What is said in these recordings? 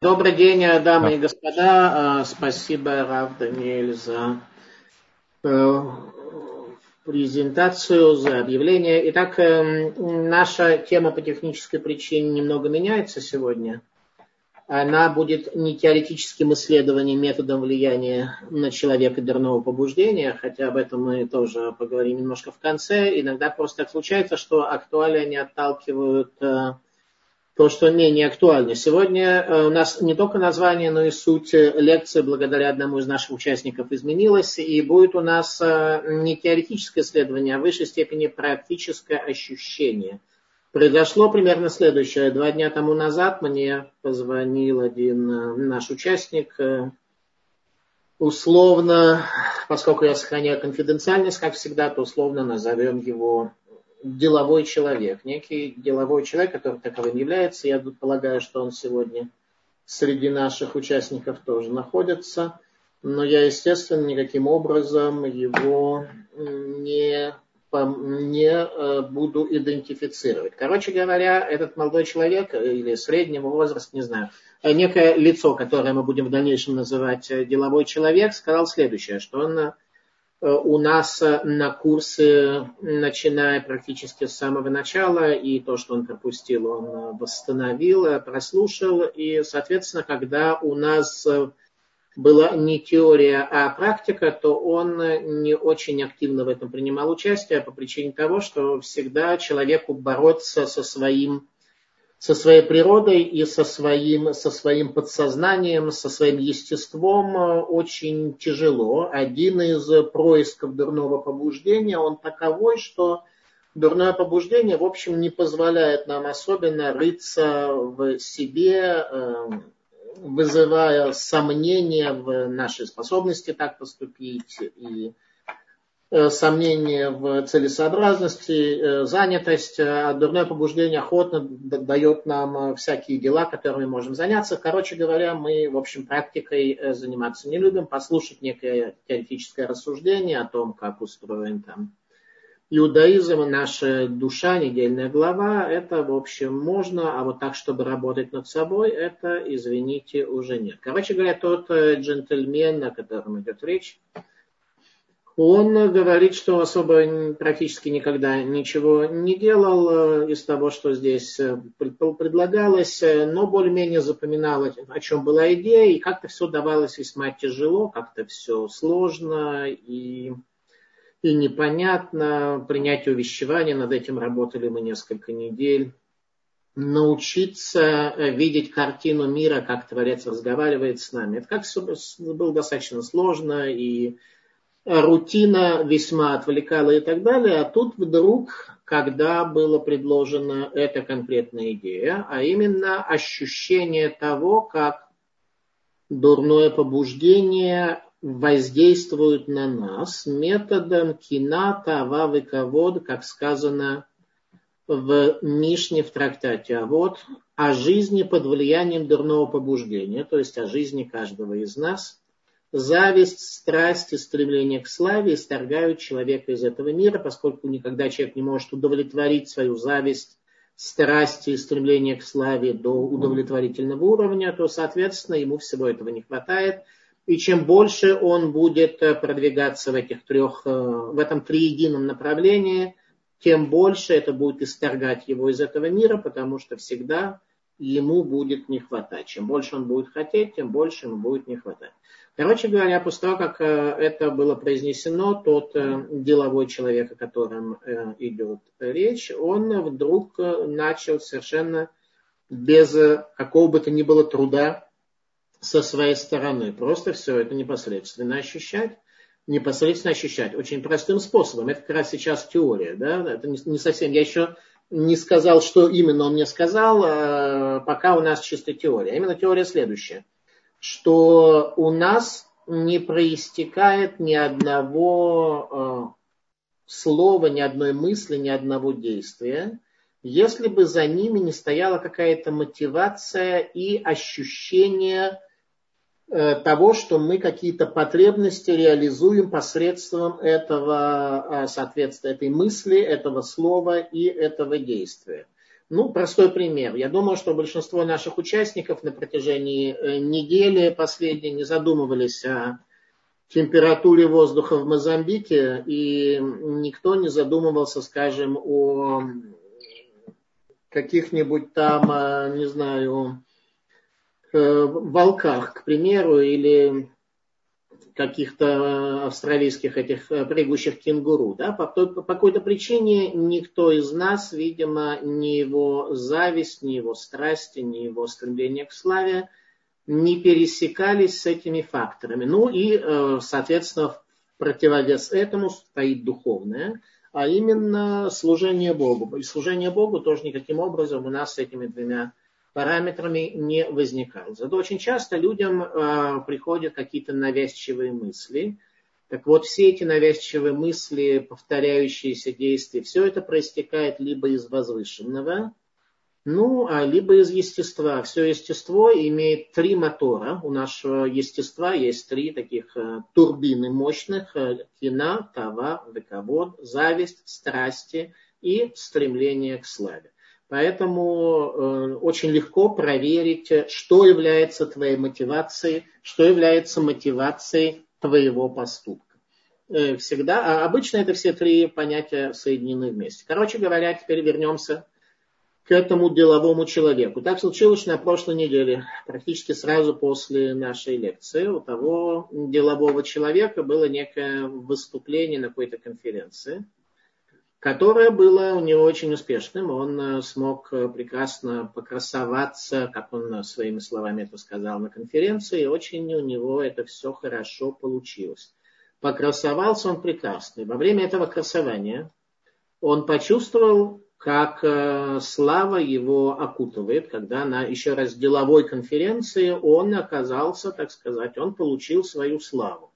Добрый день, дамы и господа. А, спасибо, Рав Даниэль, за э, презентацию, за объявление. Итак, эм, наша тема по технической причине немного меняется сегодня. Она будет не теоретическим исследованием методом влияния на человека дурного побуждения, хотя об этом мы тоже поговорим немножко в конце. Иногда просто так случается, что актуалия не отталкивают э, то, что менее актуально. Сегодня э, у нас не только название, но и суть лекции благодаря одному из наших участников изменилась. И будет у нас э, не теоретическое исследование, а в высшей степени практическое ощущение. Произошло примерно следующее. Два дня тому назад мне позвонил один э, наш участник, условно, поскольку я сохраняю конфиденциальность, как всегда, то условно назовем его деловой человек, некий деловой человек, который таковым является. Я полагаю, что он сегодня среди наших участников тоже находится. Но я, естественно, никаким образом его не, не э, буду идентифицировать. Короче говоря, этот молодой человек или среднего возраста, не знаю, э, некое лицо, которое мы будем в дальнейшем называть э, деловой человек, сказал следующее, что он Э, у нас э, на курсе, начиная практически с самого начала, и то, что он пропустил, он э, восстановил, прослушал. И, соответственно, когда у нас была не теория, а практика, то он не очень активно в этом принимал участие по причине того, что всегда человеку бороться со своим со своей природой и со своим, со своим подсознанием, со своим естеством э, очень тяжело. Один из происков дурного побуждения, он таковой, что дурное побуждение, в общем, не позволяет нам особенно рыться в себе, э, вызывая сомнения в нашей способности так поступить и сомнения в целесообразности, э, занятость, а дурное побуждение охотно дает нам всякие дела, которыми можем заняться. Короче говоря, мы, в общем, практикой заниматься не любим, послушать некое теоретическое рассуждение о том, как устроен там иудаизм, наша душа, недельная глава, это, в общем, можно, а вот так, чтобы работать над собой, это, извините, уже нет. Короче говоря, тот джентльмен, о котором идет речь, он говорит, что особо практически никогда ничего не делал э, из того, что здесь э, предлагалось, э, но более-менее запоминал, о чем была идея, и как-то все давалось весьма тяжело, как-то все сложно и, и непонятно. Принятие увещевания, над этим работали мы несколько недель. Научиться видеть картину мира, как Творец разговаривает с нами. Это как все было достаточно сложно и рутина весьма отвлекала и так далее, а тут вдруг, когда была предложена эта конкретная идея, а именно ощущение того, как дурное побуждение воздействует на нас методом кина, тава, выковод, как сказано в Мишне в трактате. А вот о жизни под влиянием дурного побуждения, то есть о жизни каждого из нас – Зависть, страсть и стремление к славе исторгают человека из этого мира, поскольку никогда человек не может удовлетворить свою зависть, страсть и стремление к славе до удовлетворительного уровня, то, соответственно, ему всего этого не хватает. И чем больше он будет э, продвигаться в этих трех, э, в этом триедином направлении, тем больше это будет исторгать его из этого мира, потому что всегда ему будет не хватать. Чем больше он будет хотеть, тем больше ему будет не хватать. Короче говоря, после того, как э, это было произнесено, тот э, деловой человек, о котором э, идет речь, он вдруг начал совершенно без какого бы то ни было труда со своей стороны. Просто все это непосредственно ощущать. Непосредственно ощущать. Очень простым способом. Это как раз сейчас теория. Да? Это не совсем. Я еще не сказал, что именно он мне сказал, пока у нас чисто теория. Именно теория следующая – что у нас не проистекает ни одного э, слова, ни одной мысли, ни одного действия, если бы за ними не стояла какая-то мотивация и ощущение э, того, что мы какие-то потребности реализуем посредством этого, э, соответственно, этой мысли, этого слова и этого действия. Ну, простой пример. Я думаю, что большинство наших участников на протяжении э, недели последней не задумывались о температуре воздуха в Мозамбике, и никто не задумывался, скажем, о каких-нибудь там, э, не знаю, э, волках, к примеру, или каких-то австралийских этих э, прыгущих кенгуру. Да? По, по какой-то причине никто из нас, видимо, ни его зависть, ни его страсти, ни его стремление к славе не пересекались с этими факторами. Ну и, соответственно, в противовес этому стоит духовное – а именно служение Богу. И служение Богу тоже никаким образом у нас с этими двумя параметрами не возникало. Зато очень часто людям э, приходят какие-то навязчивые мысли. Так вот, все эти навязчивые мысли, повторяющиеся действия, все это проистекает либо из возвышенного, ну, а либо из естества. Все естество имеет три мотора. У нашего естества есть три таких э, турбины мощных. Э, кина, тава, вековод, зависть, страсти и стремление к славе. Поэтому э, очень легко проверить, что является твоей мотивацией, что является мотивацией твоего поступка. Э, всегда, а обычно это все три понятия соединены вместе. Короче говоря, теперь вернемся к этому деловому человеку. Так случилось, на прошлой неделе, практически сразу после нашей лекции, у того делового человека было некое выступление на какой-то конференции, которое было него очень успешным. Он э, смог э, прекрасно покрасоваться, как он своими словами это сказал на конференции, и очень у него это все хорошо получилось. Покрасовался он прекрасно. И во время этого красования он почувствовал как э, слава его окутывает, когда на еще раз деловой конференции он оказался, так сказать, он получил свою славу.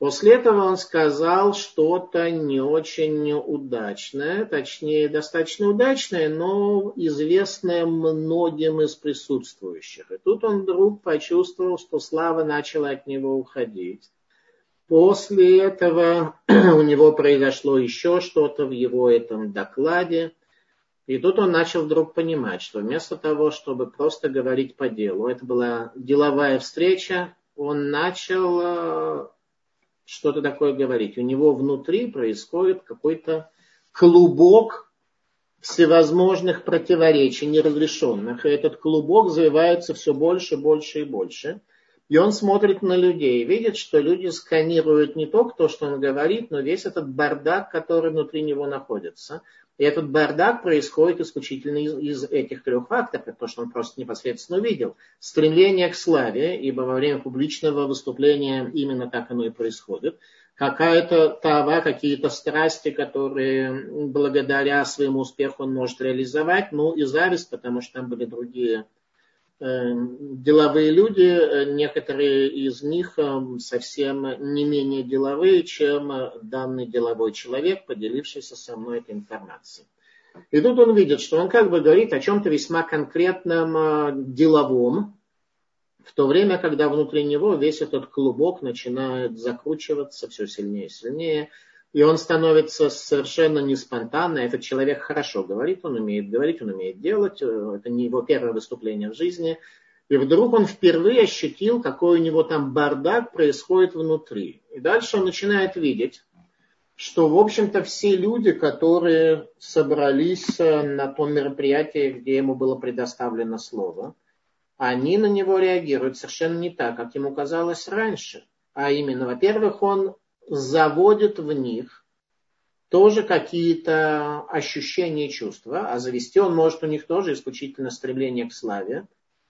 После этого он сказал что-то не очень удачное, точнее достаточно удачное, но известное многим из присутствующих. И тут он вдруг почувствовал, что слава начала от него уходить. После этого у него произошло еще что-то в его этом докладе. И тут он начал вдруг понимать, что вместо того, чтобы просто говорить по делу, это была деловая встреча, он начал э, что-то такое говорить. У него внутри происходит какой-то клубок всевозможных противоречий, неразрешенных. И этот клубок завивается все больше, больше и больше. И он смотрит на людей, видит, что люди сканируют не только то, что он говорит, но весь этот бардак, который внутри него находится. И этот бардак происходит исключительно из, из этих трех факторов, то, что он просто непосредственно увидел. Стремление к славе, ибо во время публичного выступления именно так оно и происходит. Какая-то тава, какие-то страсти, которые благодаря своему успеху он может реализовать. Ну и зависть, потому что там были другие деловые люди, э, некоторые из них эм, совсем не менее деловые, чем э, данный деловой человек, поделившийся со мной этой информацией. И тут он видит, что он как бы говорит о чем-то весьма конкретном э, деловом, в то время, когда внутри него весь этот клубок начинает закручиваться все сильнее и сильнее, и он становится совершенно не спонтанно. Этот человек хорошо говорит, он умеет говорить, он умеет делать. Э, это не его первое выступление в жизни. И вдруг он впервые ощутил, какой у него там бардак происходит внутри. И дальше он начинает видеть, что, в общем-то, все люди, которые собрались э, на том мероприятии, где ему было предоставлено слово, они на него реагируют совершенно не так, как ему казалось раньше. А именно, во-первых, он заводит в них тоже какие-то ощущения и чувства, а завести он может у них тоже исключительно стремление к славе,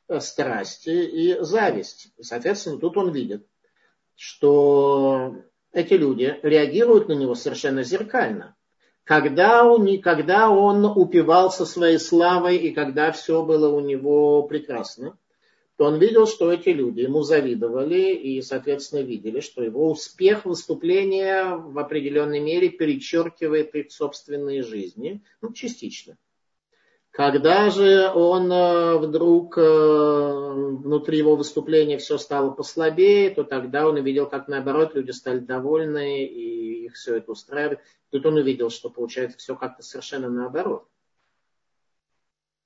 э, страсти и зависть. Соответственно, тут он видит, что эти люди реагируют на него совершенно зеркально. Когда он, когда он упивался своей славой и когда все было у него прекрасно, то он видел, что эти люди ему завидовали и, соответственно, видели, что его успех выступления в определенной мере перечеркивает их собственные жизни, ну, частично. Когда же он э, вдруг э, внутри его выступления все стало послабее, то тогда он увидел, как наоборот люди стали довольны и их все это устраивает. Тут он увидел, что получается все как-то совершенно наоборот.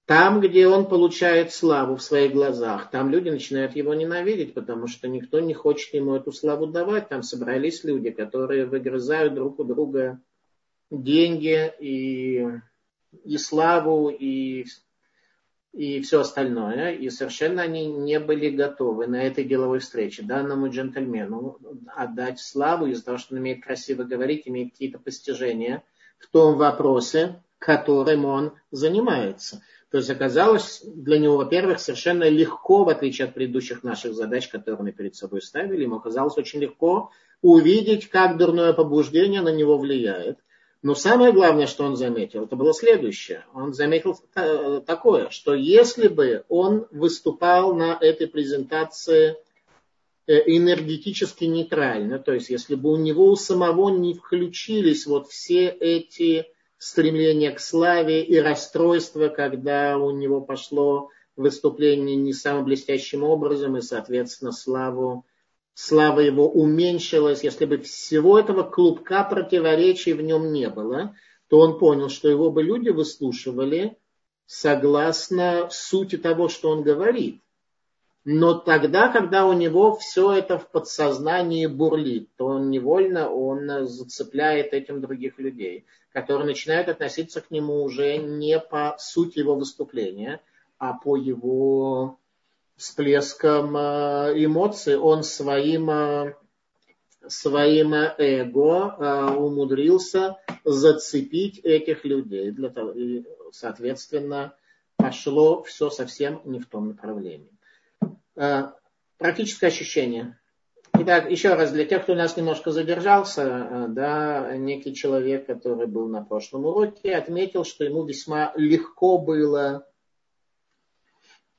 Там, где он получает славу в своих глазах, там люди начинают его ненавидеть, потому что никто не хочет ему эту славу давать. Там собрались люди, которые выгрызают друг у друга деньги и, и славу, и, и все остальное. И совершенно они не были готовы на этой деловой встрече данному джентльмену отдать славу из-за того, что он умеет красиво говорить, имеет какие-то постижения в том вопросе, которым он занимается. То есть оказалось для него, во-первых, совершенно легко, в отличие от предыдущих наших задач, которые мы перед собой ставили, ему оказалось очень легко увидеть, как дурное побуждение на него влияет. Но самое главное, что он заметил, это было следующее. Он заметил такое, что если бы он выступал на этой презентации э, энергетически нейтрально, то есть если бы у него у самого не включились вот все эти стремление к славе и расстройство, когда у него пошло выступление не самым блестящим образом, и, соответственно, славу, слава его уменьшилась. Если бы всего этого клубка противоречий в нем не было, то он понял, что его бы люди выслушивали согласно сути того, что он говорит. Но тогда, когда у него все это в подсознании бурлит, то он невольно он зацепляет этим других людей, которые начинают относиться к нему уже не по сути его выступления, а по его всплескам э, эмоций. Он своим, э, своим эго э, умудрился зацепить этих людей. Для того, и, соответственно, пошло все совсем не в том направлении. Э, практическое ощущение. Итак, еще раз, для тех, кто у нас немножко задержался, э, да, некий человек, который был на прошлом уроке, отметил, что ему весьма легко было,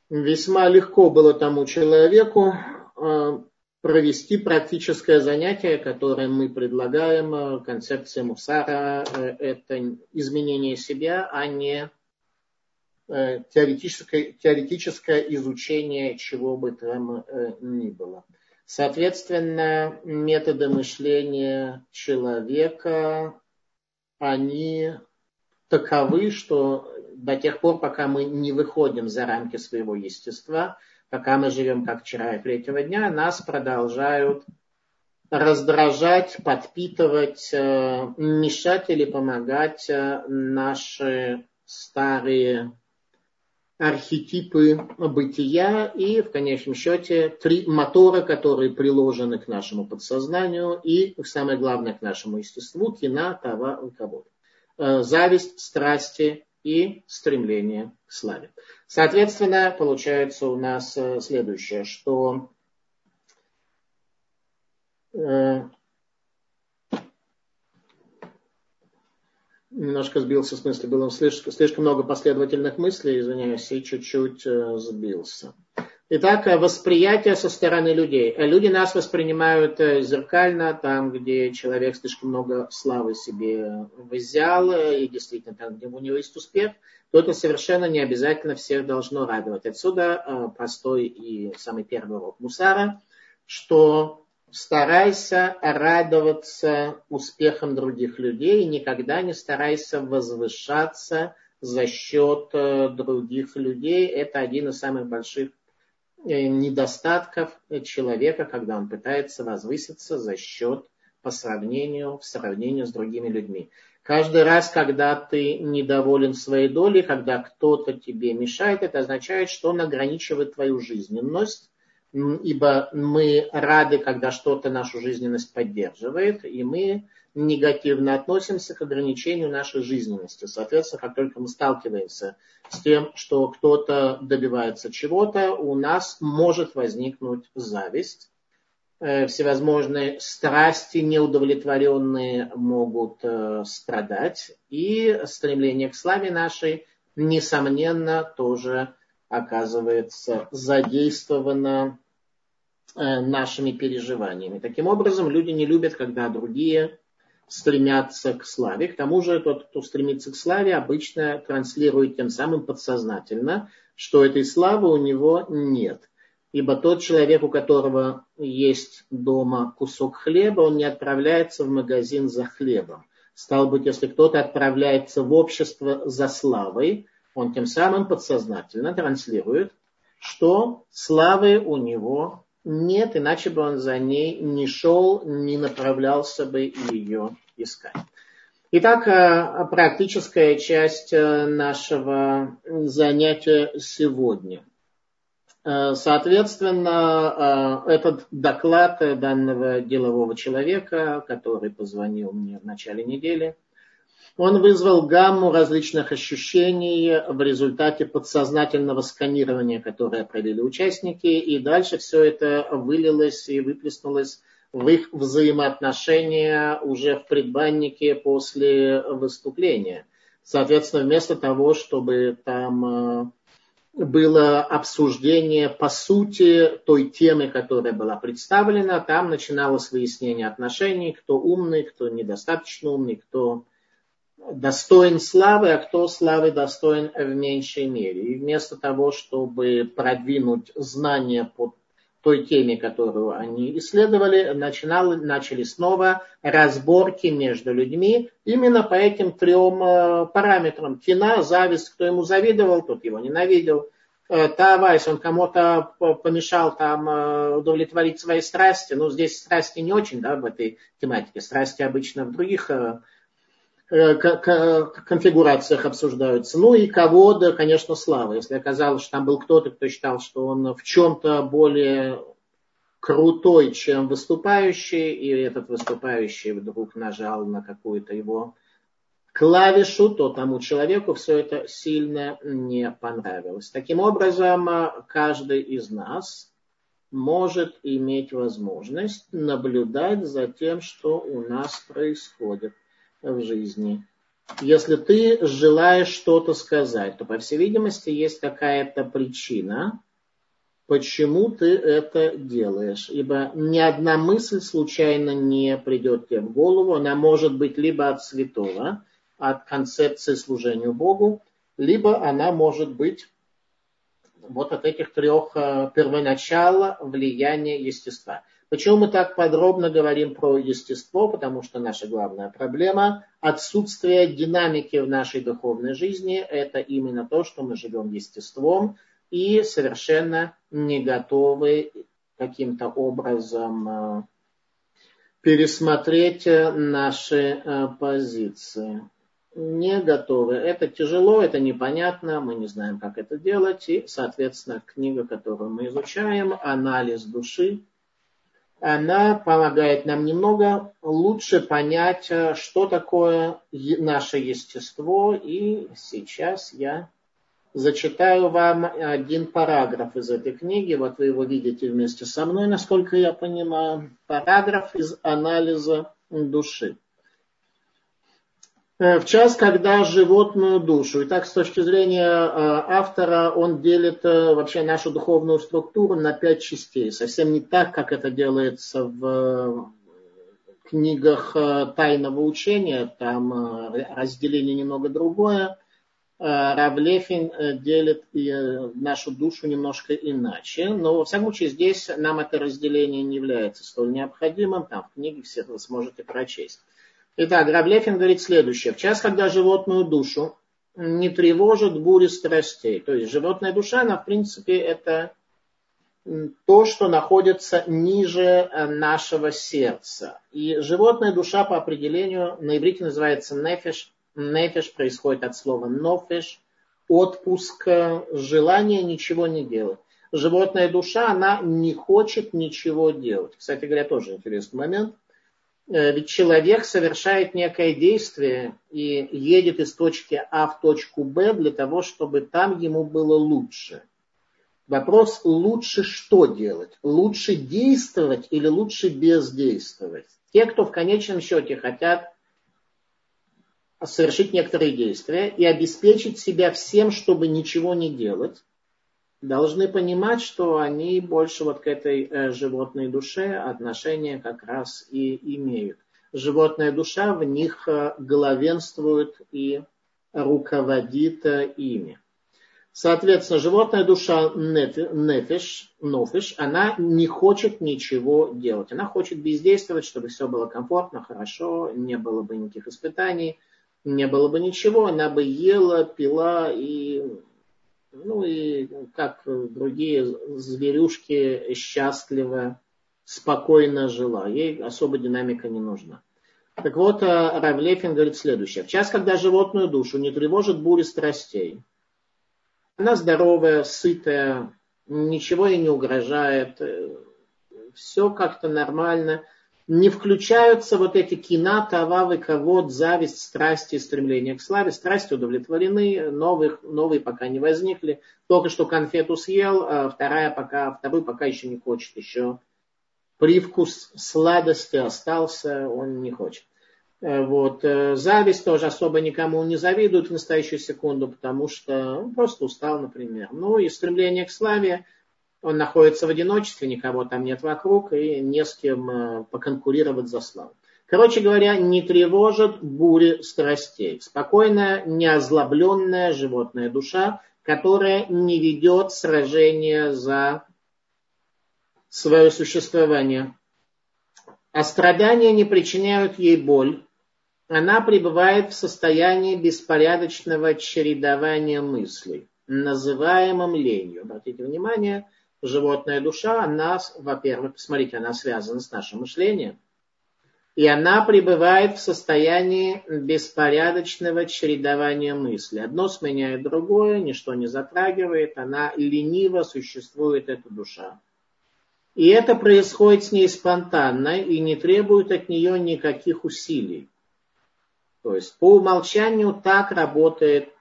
весьма легко было тому человеку э, провести практическое занятие, которое мы предлагаем, концепция Мусара, это изменение себя, а не теоретическое, теоретическое изучение чего бы там э, ни было. Соответственно, методы мышления человека, они таковы, что до тех пор, пока мы не выходим за рамки своего естества, пока мы живем как вчера и третьего дня, нас продолжают раздражать, подпитывать, э, мешать или помогать наши старые архетипы бытия и, в конечном счете, три мотора, которые приложены к нашему подсознанию и, самое главное, к нашему естеству, кина, тава, руковод. Э, зависть, страсти и стремление к славе. Соответственно, получается у нас э, следующее, что немножко сбился в смысле, было слишком, слишком много последовательных мыслей, извиняюсь, и чуть-чуть э, сбился. Итак, э, восприятие со стороны людей. Э, люди нас воспринимают зеркально, там, где человек слишком много славы себе взял, и действительно там, где у него есть успех, то это совершенно не обязательно всех должно радовать. Отсюда простой и самый первый урок Мусара, что старайся радоваться успехам других людей и никогда не старайся возвышаться за счет э, других людей. Это один из самых больших э, недостатков человека, когда он пытается возвыситься за счет по сравнению, в сравнении с другими людьми. Каждый раз, когда ты недоволен своей долей, когда кто-то тебе мешает, это означает, что он ограничивает твою жизненность, ибо мы рады, когда что-то нашу жизненность поддерживает, и мы негативно относимся к ограничению нашей жизненности. Соответственно, как только мы сталкиваемся с тем, что кто-то добивается чего-то, у нас может возникнуть зависть. Э, всевозможные страсти неудовлетворенные могут э, страдать. И стремление к славе нашей, несомненно, тоже оказывается задействовано нашими переживаниями. Таким образом, люди не любят, когда другие стремятся к славе. К тому же тот, кто стремится к славе, обычно транслирует тем самым подсознательно, что этой славы у него нет. Ибо тот человек, у которого есть дома кусок хлеба, он не отправляется в магазин за хлебом. Стало быть, если кто-то отправляется в общество за славой, Он тем самым подсознательно транслирует, что славы у него нет, иначе бы он за ней не шел, не направлялся бы ее искать. Итак, э, практическая часть э, нашего занятия сегодня. Э, соответственно, этот доклад данного делового человека, который позвонил мне в начале недели, он вызвал гамму различных ощущений в результате подсознательного сканирования, которое провели участники, и дальше все это вылилось и выплеснулось в их взаимоотношения уже в предбаннике после выступления. Соответственно, вместо того, чтобы там э, было обсуждение по сути той темы, которая была представлена, там начиналось выяснение отношений, кто умный, кто недостаточно умный, кто достоин славы, а кто славы достоин в меньшей мере. И вместо того, чтобы продвинуть знания по той теме, которую они исследовали, начинали, начали снова разборки между людьми именно по этим трем э, параметрам. Кина, зависть, кто ему завидовал, тот его ненавидел. Э, Тавайс, он кому-то помешал там э, удовлетворить свои страсти. Ну, здесь страсти не очень, да, в этой тематике. Страсти обычно в других конфигурациях обсуждаются. Ну и кого, да, конечно, слава. Если оказалось, что там был кто-то, кто считал, что он в чем-то более крутой, чем выступающий, и этот выступающий вдруг нажал на какую-то его клавишу, то тому человеку все это сильно не понравилось. Таким образом, каждый из нас может иметь возможность наблюдать за тем, что у нас происходит в жизни. Если ты желаешь что-то сказать, то, по всей видимости, есть какая-то причина, почему ты это делаешь. Ибо ни одна мысль случайно не придет тебе в голову. Она может быть либо от святого, от концепции служению Богу, либо она может быть вот от этих трех э, первоначала влияния естества. Почему мы так подробно говорим про естество? Потому что наша главная проблема – отсутствие динамики в нашей духовной жизни. Это именно то, что мы живем естеством и совершенно не готовы каким-то образом э, пересмотреть наши э, позиции. Не готовы. Это тяжело, это непонятно, мы не знаем, как это делать. И, соответственно, книга, которую мы изучаем, анализ души, она помогает нам немного лучше понять, э, что такое наше естество. И сейчас я зачитаю вам один параграф из этой книги. Вот вы его видите вместе со мной, насколько я понимаю. Параграф из анализа души. Э, в час, когда животную душу. Итак, с точки зрения э, автора, он делит э, вообще нашу духовную структуру на пять частей. Совсем не так, как это делается в книгах тайного учения. Там разделение немного другое. Равлефин делит нашу душу немножко иначе. Но, во всяком случае, здесь нам это разделение не является столь необходимым. Там в книге все вы сможете прочесть. Итак, Раблефин говорит следующее. В час, когда животную душу не тревожит бури страстей. То есть животная душа, она в принципе это то, что находится ниже э, нашего сердца. И животная душа по определению на иврите называется нефеш. Нефеш происходит от слова нофеш, отпуск, желание ничего не делать. Животная душа, она не хочет ничего делать. Кстати говоря, тоже интересный момент. Э, ведь человек совершает некое действие и едет из точки А в точку Б для того, чтобы там ему было лучше. Вопрос, лучше что делать? Лучше действовать или лучше бездействовать? Те, кто в конечном счете хотят совершить некоторые действия и обеспечить себя всем, чтобы ничего не делать, должны понимать, что они больше вот к этой э, животной душе отношения как раз и имеют. Животная душа в них э, главенствует и руководит э, ими. Соответственно, животная душа нефиш, нофиш, она не хочет ничего делать. Она хочет бездействовать, чтобы все было комфортно, хорошо, не было бы никаких испытаний. не было бы ничего, она бы ела, пила и, ну и как другие зверюшки счастливо, спокойно жила. Ей особо динамика не нужна. Так вот, э, Равлефин говорит следующее. В час, когда животную душу не тревожит бури страстей, она здоровая, сытая, ничего ей не угрожает, э, все как-то нормально. Не включаются вот эти кина, тававы, ковод, зависть, страсти, стремление к славе. Страсти удовлетворены, новых, новые пока не возникли. Только что конфету съел, а вторая пока, вторую пока еще не хочет, еще привкус сладости остался, он не хочет. Э, вот. Э, зависть тоже особо никому не завидует в настоящую секунду, потому что он просто устал, например. Ну и стремление к славе, он находится в одиночестве, никого там нет вокруг, и не с кем э, поконкурировать за славу. Короче говоря, не тревожит бури страстей. Спокойная, неозлобленная животная душа, которая не ведет сражения за свое существование. А страдания не причиняют ей боль. Она пребывает в состоянии беспорядочного чередования мыслей, называемом ленью. Обратите внимание, животная душа, она, во-первых, посмотрите, она связана с нашим мышлением. И она пребывает в состоянии беспорядочного чередования мыслей. Одно сменяет другое, ничто не затрагивает, она лениво существует, эта душа. И это происходит с ней спонтанно и не требует от нее никаких усилий. То есть по умолчанию так работает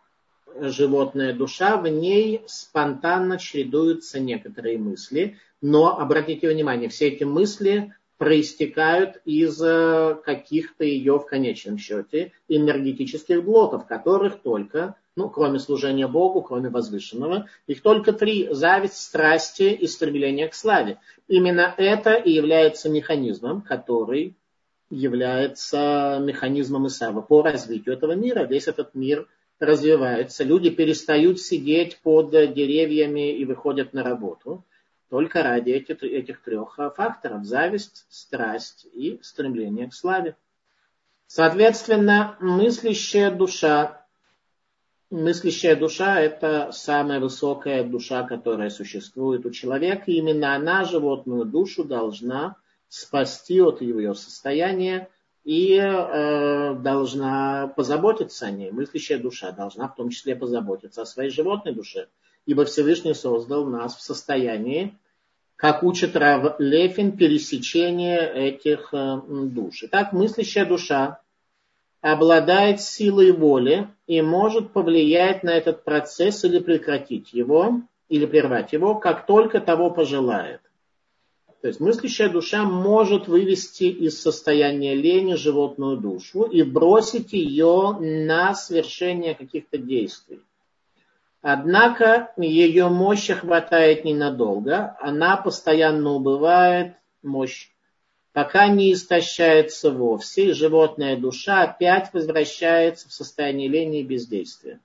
животная душа, в ней спонтанно чередуются некоторые мысли, но обратите внимание, все эти мысли проистекают из э, каких-то ее в конечном счете энергетических блоков, которых только ну, кроме служения Богу, кроме возвышенного, их только три – зависть, страсти и стремление к славе. Именно это и является механизмом, который является механизмом Исава по развитию этого мира. Весь этот мир развивается. Люди перестают сидеть под деревьями и выходят на работу только ради этих, этих трех факторов – зависть, страсть и стремление к славе. Соответственно, мыслящая душа мыслящая душа – это самая высокая душа, которая существует у человека. Именно она животную душу должна спасти от ее состояния и э, должна позаботиться о ней. Мыслящая душа должна в том числе позаботиться о своей животной душе. Ибо Всевышний создал нас в состоянии, как учит Рав Лефин, пересечения этих э, душ. Итак, мыслящая душа обладает силой воли и может повлиять на этот процесс или прекратить его, или прервать его, как только того пожелает. То есть мыслящая душа может вывести из состояния лени животную душу и бросить ее на совершение каких-то действий. Однако ее мощи хватает ненадолго, она постоянно убывает, мощь пока не истощается вовсе, и животная душа опять возвращается в состояние лени и бездействия.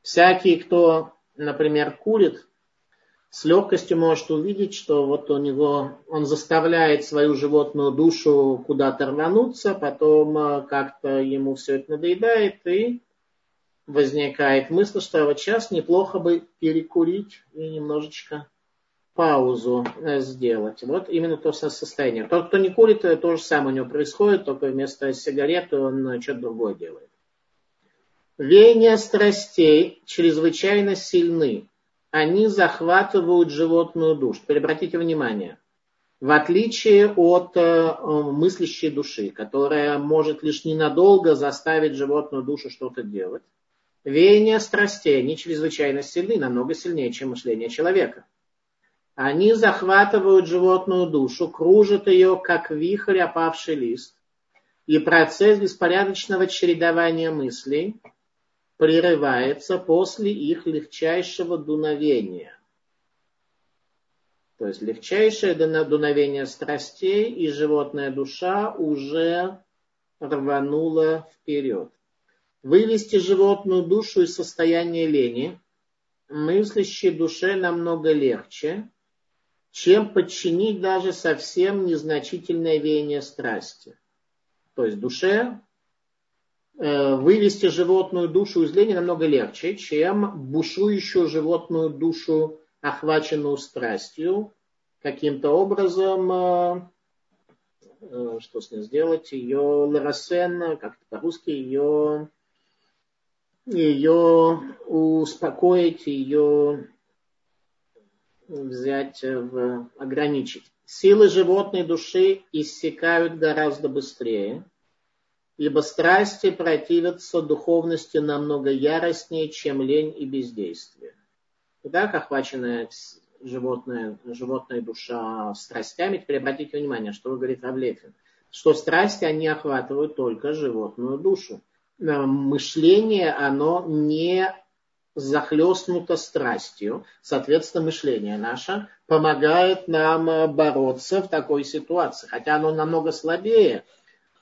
Всякий, кто, например, курит, с легкостью может увидеть, что вот у него, он заставляет свою животную душу куда-то рвануться, потом э, как-то ему все это надоедает, и возникает мысль, что вот сейчас неплохо бы перекурить и немножечко паузу э, сделать. Вот именно то состояние. Тот, кто не курит, э, то же самое у него происходит, только вместо сигареты он что-то другое делает. Веяния страстей чрезвычайно сильны. Они захватывают животную душу. Теперь обратите внимание. В отличие от э, мыслящей души, которая может лишь ненадолго заставить животную душу что-то делать, веяния страстей, они чрезвычайно сильны, намного сильнее, чем мышление человека. Они захватывают животную душу, кружат ее, как вихрь опавший лист. И процесс беспорядочного чередования мыслей прерывается после их легчайшего дуновения. То есть легчайшее дуновение страстей, и животная душа уже рванула вперед. Вывести животную душу из состояния лени мыслящей душе намного легче, чем подчинить даже совсем незначительное веяние страсти. То есть душе вывести животную душу из лени намного легче, чем бушующую животную душу, охваченную страстью, каким-то образом, э, э, что с ней сделать, ее ларасен, как это по-русски, ее, ее успокоить, ее взять, в, ограничить. Силы животной души иссякают гораздо быстрее – ибо страсти противятся духовности намного яростнее, чем лень и бездействие. Итак, охваченная животная, животная душа страстями, теперь обратите внимание, что говорит Равлефин, что страсти, они охватывают только животную душу. Мышление, оно не захлестнуто страстью. Соответственно, мышление наше помогает нам бороться в такой ситуации. Хотя оно намного слабее,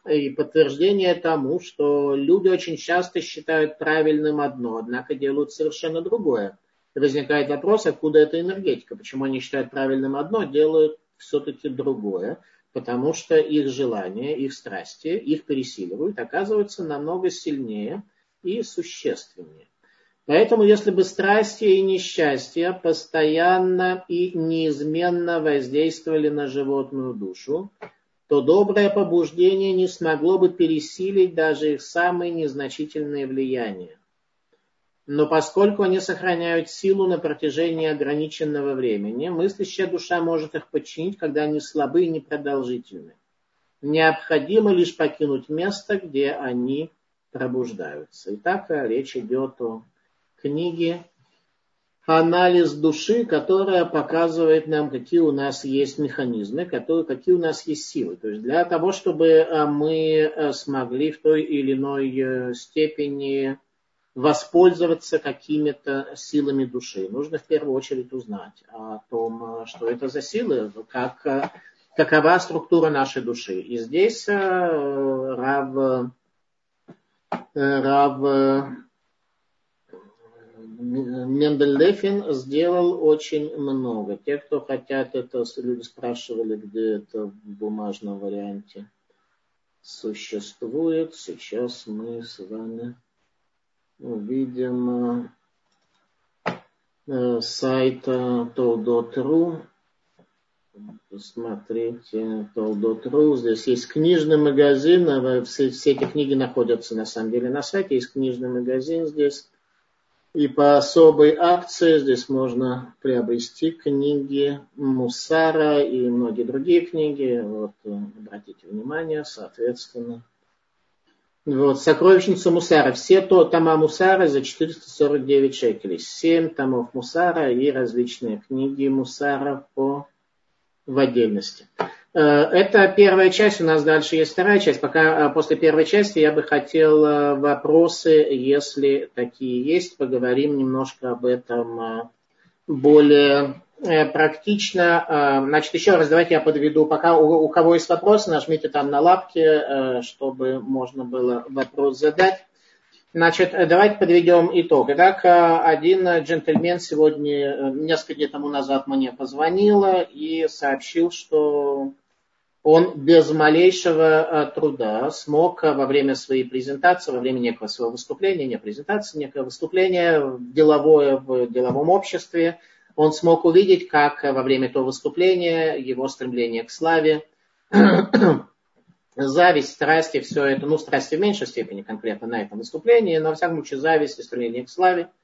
и подтверждение тому, что люди очень часто считают правильным одно, однако делают совершенно другое. И возникает вопрос, откуда эта энергетика, почему они считают правильным одно, делают все-таки другое, потому что их желания, их страсти, их пересиливают, оказываются намного сильнее и существеннее. Поэтому, если бы страсти и несчастья постоянно и неизменно воздействовали на животную душу, то доброе побуждение не смогло бы пересилить даже их самые незначительные влияния. Но поскольку они сохраняют силу на протяжении ограниченного времени, мыслящая душа может их подчинить, когда они слабы и непродолжительны. Необходимо лишь покинуть место, где они пробуждаются. Итак, речь идет о книге анализ души, которая показывает нам, какие у нас есть механизмы, которые, какие у нас есть силы. То есть для того, чтобы э, мы э, смогли в той или иной э, степени воспользоваться какими-то силами души, нужно в первую очередь узнать о том, что это за силы, как, какова структура нашей души. И здесь Рав, Рав Мендельдефин сделал очень много. Те, кто хотят это, люди спрашивали, где это в бумажном варианте существует. Сейчас мы с вами увидим э, сайт Толдот.ру. Посмотрите, Толдот.ру. Здесь есть книжный магазин. Все, все эти книги находятся на самом деле на сайте. Есть книжный магазин здесь и по особой акции здесь можно приобрести книги Мусара и многие другие книги. Вот, обратите внимание, соответственно. Вот, сокровищница Мусара. Все то, тома Мусара за 449 шекелей. Семь томов Мусара и различные книги Мусара по, в отдельности. Э, это первая часть, у нас дальше есть вторая часть. Пока э, после первой части я бы хотел э, вопросы, если такие есть, поговорим немножко об этом более практично. Значит, еще раз давайте я подведу. Пока у, у кого есть вопросы, нажмите там на лапки, чтобы можно было вопрос задать. Значит, давайте подведем итог. Итак, один джентльмен сегодня, несколько дней тому назад мне позвонил и сообщил, что он без малейшего э, труда смог э, во время своей презентации, во время некого своего выступления, не презентации, некого выступления в, деловое, в деловом обществе, он смог увидеть, как э, во время этого выступления его стремление к славе, зависть, страсти, все это, ну, страсти в меньшей степени конкретно на этом выступлении, но, во всяком случае, зависть и стремление к славе –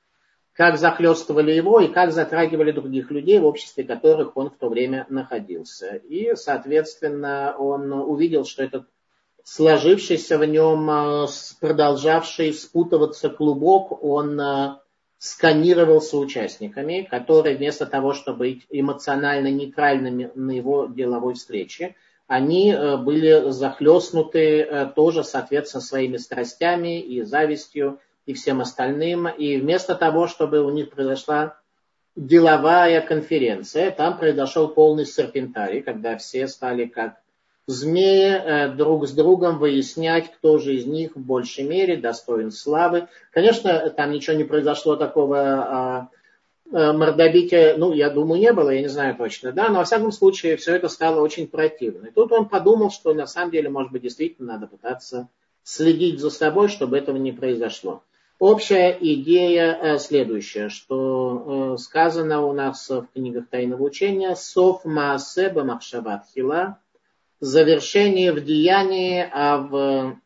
как захлестывали его и как затрагивали других людей, в обществе которых он в то время находился. И, соответственно, он увидел, что этот сложившийся в нем, э, продолжавший спутываться клубок, он э, сканировался участниками, которые вместо того, чтобы быть эмоционально нейтральными на его деловой встрече, они э, были захлестнуты тоже, соответственно, своими страстями и завистью, и всем остальным. И вместо того, чтобы у них произошла деловая конференция, там произошел полный серпентарий, когда все стали как змеи э, друг с другом выяснять, кто же из них в большей мере достоин славы. Конечно, там ничего не произошло такого а, мордобития, ну, я думаю, не было, я не знаю точно, да, но во всяком случае все это стало очень противно. И тут он подумал, что на самом деле, может быть, действительно надо пытаться следить за собой, чтобы этого не произошло. Общая идея э, следующая, что э, сказано у нас в книгах Тайного учения «Соф маасеба махшават хила» завершение в деянии, а в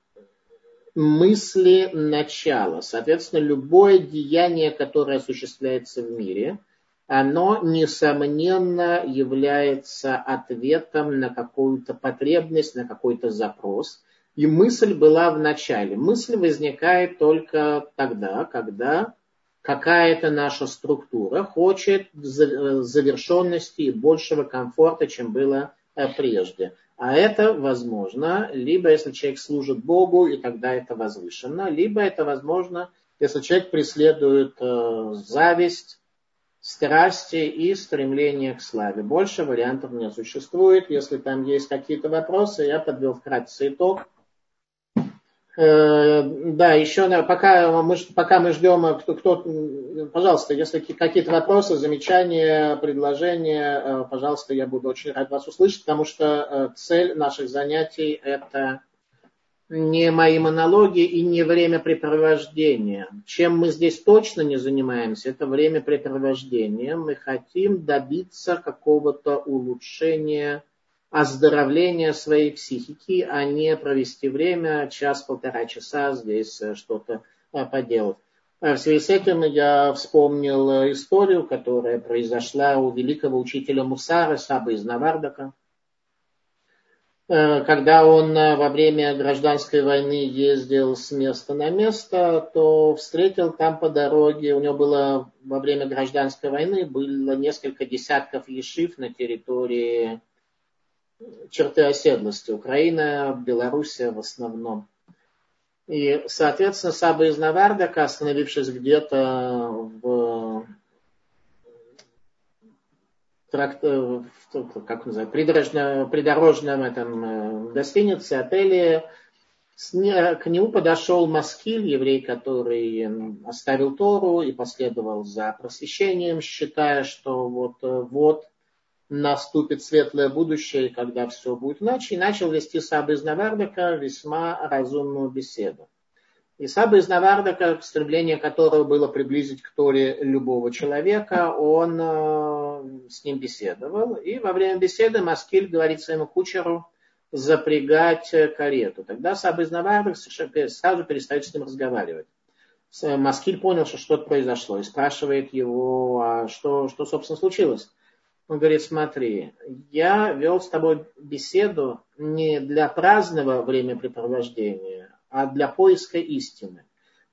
мысли начала. Соответственно, любое деяние, которое осуществляется в мире, оно, несомненно, является ответом на какую-то потребность, на какой-то запрос – и мысль была в начале. Мысль возникает только тогда, когда какая-то наша структура хочет завершенности и большего комфорта, чем было э, прежде. А это возможно, либо если человек служит Богу, и тогда это возвышенно, либо это возможно, если человек преследует э, зависть, страсти и стремление к славе. Больше вариантов не существует. Если там есть какие-то вопросы, я подвел вкратце итог. Э, да, еще пока мы, пока мы ждем, э, кто, кто, пожалуйста, если какие-то вопросы, замечания, предложения, э, пожалуйста, я буду очень рад вас услышать, потому что цель наших занятий это не мои монологи и не времяпрепровождение. Чем мы здесь точно не занимаемся, это времяпрепровождение. Мы хотим добиться какого-то улучшения оздоровления своей психики, а не провести время, час-полтора часа здесь э, что-то э, поделать. А в связи с этим я вспомнил э, историю, которая произошла у великого учителя Мусара Саба из Навардака. Когда он во время гражданской войны ездил с места на место, то встретил там по дороге, у него было во время гражданской войны было несколько десятков ешив на территории черты оседлости. Украина, Белоруссия в основном. И, соответственно, Саба из Навардака, остановившись где-то в, тракт, как называется, придорожном, придорожном этом э, гостинице, отеле, к нему подошел Маскиль, еврей, который оставил Тору и последовал за просвещением, считая, что вот, э, вот наступит светлое будущее, когда все будет иначе, и начал вести Саба из Навардака весьма разумную беседу. И Саба из Навардака, стремление которого было приблизить к Торе любого человека, он э, с ним беседовал. И во время беседы Маскиль говорит своему кучеру запрягать карету. Тогда Саба из Навардака сразу перестает с ним разговаривать. Маскиль понял, что что-то произошло, и спрашивает его, а что, что собственно, случилось. Он говорит, смотри, я вел с тобой беседу не для праздного времяпрепровождения, а для поиска истины.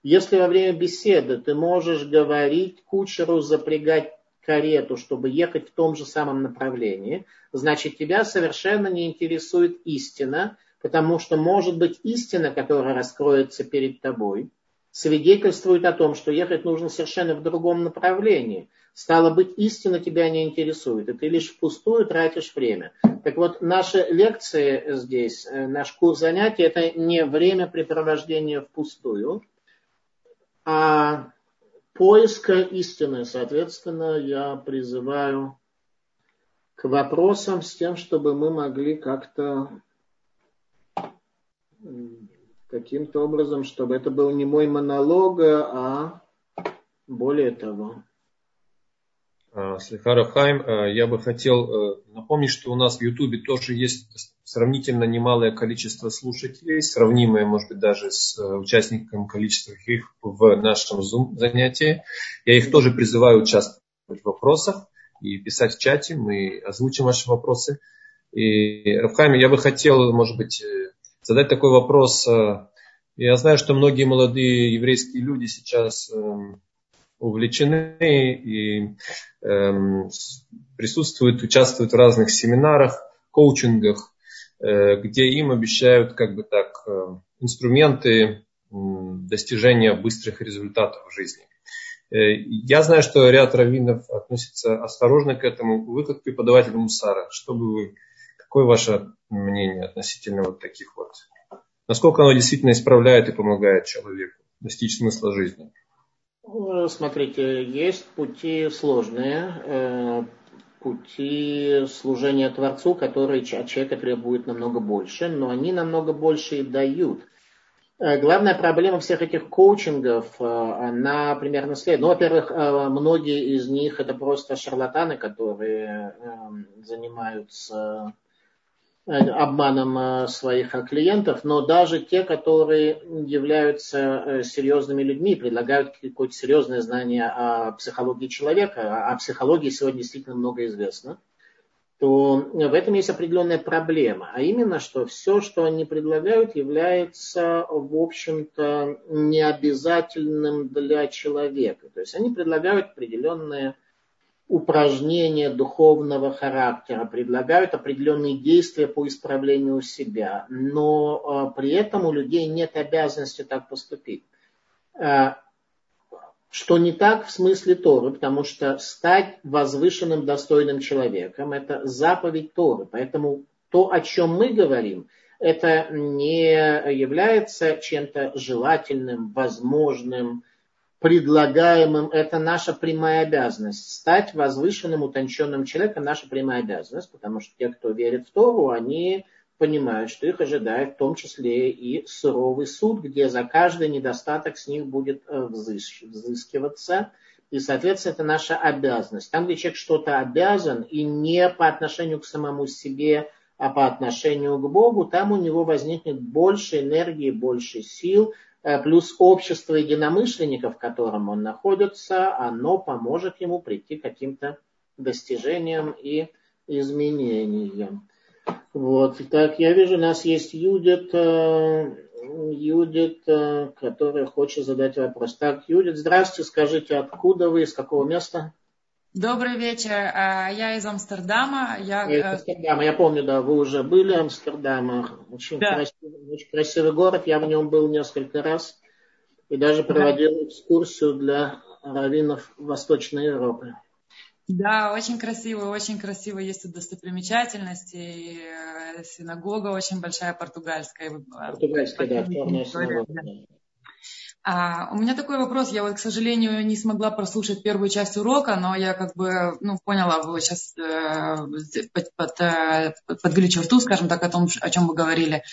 Если во время беседы ты можешь говорить кучеру запрягать карету, чтобы ехать в том же самом направлении, значит тебя совершенно не интересует истина, потому что может быть истина, которая раскроется перед тобой, свидетельствует о том, что ехать нужно совершенно в другом направлении. Стало быть, истина тебя не интересует, и ты лишь впустую тратишь время. Так вот, наши лекции здесь, э, наш курс занятий, это не времяпрепровождения впустую, а поиска истины. Соответственно, я призываю к вопросам с тем, чтобы мы могли как-то каким-то образом, чтобы это был не мой монолог, а более того, Слихаров Хайм, а, я бы хотел э, напомнить, что у нас в Ютубе тоже есть сравнительно немалое количество слушателей, сравнимое, может быть, даже с э, участником количества их в нашем Zoom занятии. Я их тоже призываю участвовать в вопросах и писать в чате, мы озвучим ваши вопросы. И, Рафхайм, я бы хотел, может быть, э, задать такой вопрос. Я знаю, что многие молодые еврейские люди сейчас эм, увлечены и эм, присутствуют, участвуют в разных семинарах, коучингах, э, где им обещают как бы так э, инструменты э, достижения быстрых результатов в жизни. Э, я знаю, что ряд раввинов относится осторожно к этому. Вы как преподаватель Мусара, что бы вы, какое ваше мнение относительно вот таких вот? Насколько оно действительно исправляет и помогает человеку достичь смысла жизни? Э, смотрите, есть пути сложные, э, пути служения Творцу, которые от человека требуют намного больше, но они намного больше и дают. Главная проблема всех этих коучингов, она примерно следует. Ну, во-первых, многие из них это просто шарлатаны, которые занимаются обманом э, своих клиентов, но даже те, которые являются э, серьезными людьми, предлагают какое-то серьезное знание о психологии человека, о психологии сегодня действительно много известно, то в этом есть определенная проблема. А именно, что все, что они предлагают, является, в общем-то, необязательным для человека. То есть они предлагают определенные упражнения духовного характера, предлагают определенные действия по исправлению себя, но а, при этом у людей нет обязанности так поступить. А, что не так в смысле Торы, потому что стать возвышенным, достойным человеком – это заповедь Торы. Поэтому то, о чем мы говорим, это не является чем-то желательным, возможным, предлагаемым, это наша прямая обязанность. Стать возвышенным, утонченным человеком – наша прямая обязанность, потому что те, кто верит в Тору, они понимают, что их ожидает в том числе и суровый суд, где за каждый недостаток с них будет э, взыскиваться. И, соответственно, это наша обязанность. Там, где человек что-то обязан, и не по отношению к самому себе, а по отношению к Богу, там у него возникнет больше энергии, больше сил, плюс общество единомышленников, в котором он находится, оно поможет ему прийти к каким-то достижениям и изменениям. Вот. Так, я вижу, у нас есть Юдит, э, Юдит, э, которая хочет задать вопрос. Так, Юдит, здравствуйте, скажите, откуда вы, из какого места? Добрый вечер. А, я из Амстердама. Я из Амстердама. Я помню, да, вы уже были в Амстердаме. Очень, да. красивый, очень красивый город. Я в нем был несколько раз. И даже проводил да. экскурсию для раввинов Восточной Европы. Да, очень красиво, очень красиво. Есть тут достопримечательности. Э, синагога очень большая, португальская. Португальская, да, черная синагога. Да. А, у меня такой вопрос. Я вот, к сожалению, не смогла прослушать первую часть урока, но я как бы ну, поняла, вы сейчас э, под, под, э, подвели черту, скажем так, о том, о чем вы говорили.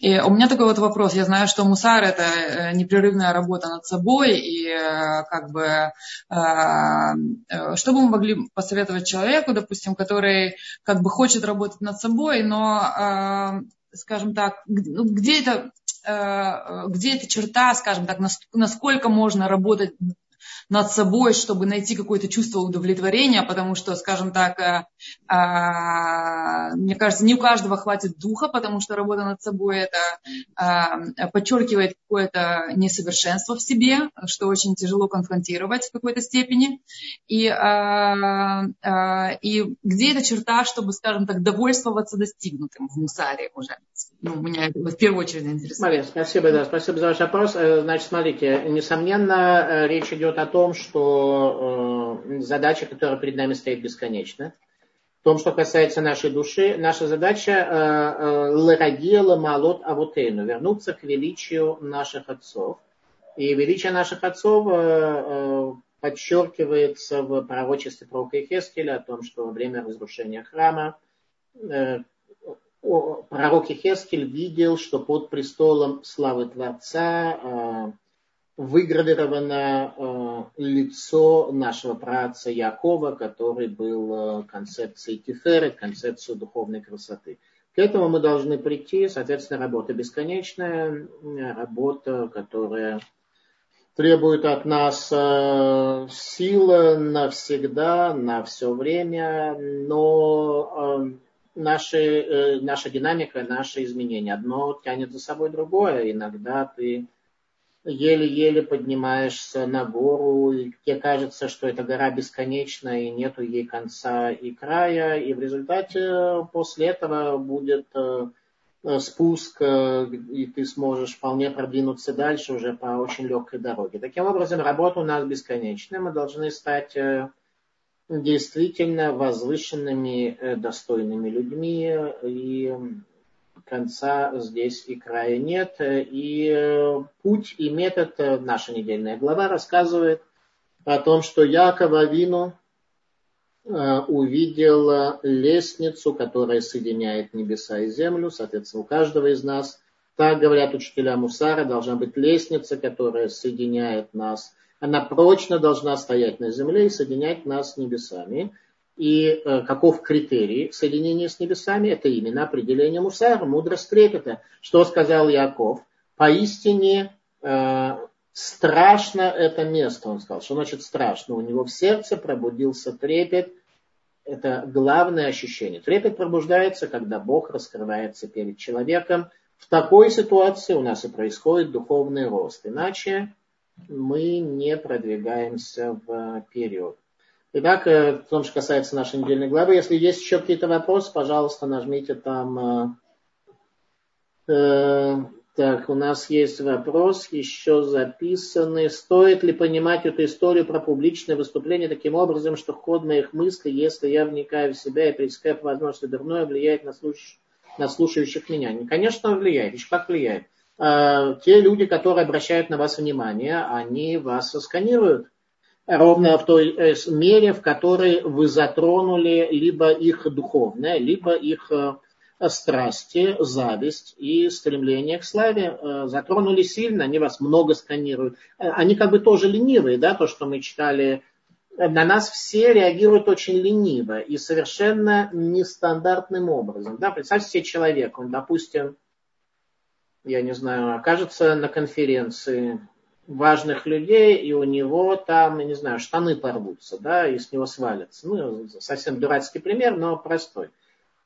И у меня такой вот вопрос. Я знаю, что мусар – это э, непрерывная работа над собой, и э, как бы э, э, что бы мы могли посоветовать человеку, допустим, который как бы хочет работать над собой, но, э, скажем так, ну, где это где эта черта, скажем так, насколько можно работать над собой, чтобы найти какое-то чувство удовлетворения, потому что, скажем так, э, э, мне кажется, не у каждого хватит духа, потому что работа над собой это э, подчеркивает какое-то несовершенство в себе, что очень тяжело конфронтировать в какой-то степени. И, и где эта черта, чтобы, скажем так, довольствоваться достигнутым в мусаре уже? Ну, меня это в первую очередь интересует. Мария, спасибо, да, спасибо за ваш вопрос. Значит, смотрите, несомненно, речь идет о том, что э, задача, которая перед нами стоит, бесконечна. В том, что касается нашей души, наша задача э, э, ларагила малот авотейну, вернуться к величию наших отцов. И величие наших отцов э, э, подчеркивается в пророчестве пророка Хескеля о том, что во время разрушения храма э, пророк Хескель видел, что под престолом славы Творца выгравировано э, лицо нашего праца Якова, который был э, концепцией Тиферы, концепцией духовной красоты. К этому мы должны прийти, соответственно, работа бесконечная, работа, которая требует от нас э, силы навсегда, на все время, но наши, наша динамика, наши изменения, одно тянет за собой другое. Иногда ты еле-еле поднимаешься на гору, и тебе кажется, что эта гора бесконечна, и нету ей конца и края, и в результате э, после этого будет э, э, спуск, и ты сможешь вполне продвинуться дальше уже по очень легкой дороге. Таким образом, работа у нас бесконечная. Мы должны стать действительно возвышенными, достойными людьми и конца здесь и края нет. И э, путь и метод, э, наша недельная глава рассказывает о том, что Яков Авину э, увидел лестницу, которая соединяет небеса и землю. Соответственно, у каждого из нас Так говорят учителя Мусара, должна быть лестница, которая соединяет нас. Она прочно должна стоять на земле и соединять нас с небесами. И э, каков критерий соединения с небесами? Это именно определение Мусара, мудрость трепета. Что сказал Яков? Поистине э, страшно это место, он сказал. Что значит страшно? У него в сердце пробудился трепет. Это главное ощущение. Трепет пробуждается, когда Бог раскрывается перед человеком. В такой ситуации у нас и происходит духовный рост. Иначе мы не продвигаемся вперед. Итак, э, в том, что касается нашей недельной главы, если есть еще какие-то вопросы, пожалуйста, нажмите там. Э, э, так, у нас есть вопрос, еще записанный. Стоит ли понимать эту историю про публичное выступление таким образом, что ход моих мыслей, если я вникаю в себя и пресекаю по возможности дурное, влияет на, слуш... на слушающих меня? Конечно, влияет. Еще как влияет. те люди, которые обращают на вас внимание, они вас сканируют ровно в той э, мере, в которой вы затронули либо их духовное, либо их э, страсти, зависть и стремление к славе. Э, затронули сильно, они вас много сканируют. Они как бы тоже ленивые, да, то, что мы читали. На нас все реагируют очень лениво и совершенно нестандартным образом. Да, представьте себе человека, он, допустим, я не знаю, окажется на конференции, важных людей, и у него там, я не знаю, штаны порвутся, да, и с него свалятся. Ну, совсем дурацкий пример, но простой.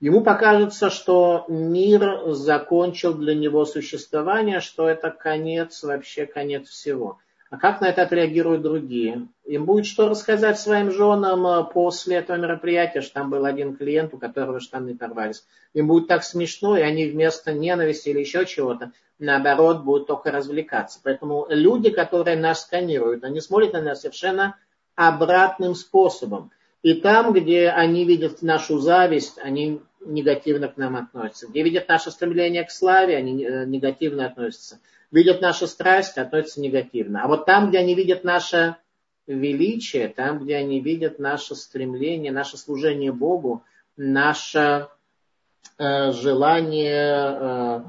Ему покажется, что мир закончил для него существование, что это конец, вообще конец всего. А как на это отреагируют другие? Им будет что рассказать своим женам э, после этого мероприятия, что там был один клиент, у которого штаны порвались. Им будет так смешно, и они вместо ненависти или еще чего-то наоборот, будут только развлекаться. Поэтому люди, которые нас сканируют, они смотрят на нас совершенно обратным способом. И там, где они видят нашу зависть, они негативно к нам относятся. Где видят наше стремление к славе, они э, негативно относятся. Видят нашу страсть, относятся негативно. А вот там, где они видят наше величие, там, где они видят наше стремление, наше служение Богу, наше э, желание э,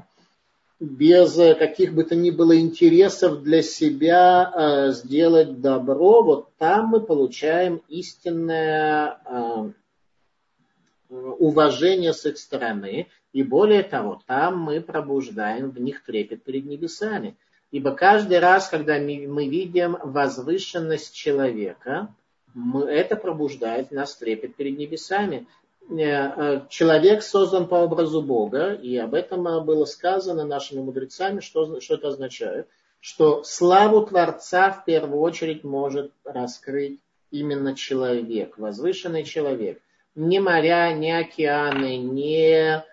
без каких бы то ни было интересов для себя э, сделать добро, вот там мы получаем истинное э, уважение с их стороны. И более того, там мы пробуждаем в них трепет перед небесами. Ибо каждый раз, когда мы видим возвышенность человека, мы, это пробуждает нас трепет перед небесами. Э, э, человек создан по образу Бога, и об этом э, было сказано нашими мудрецами, что, что это означает. Что славу Творца в первую очередь может раскрыть именно человек, возвышенный человек. Не моря, не океаны, не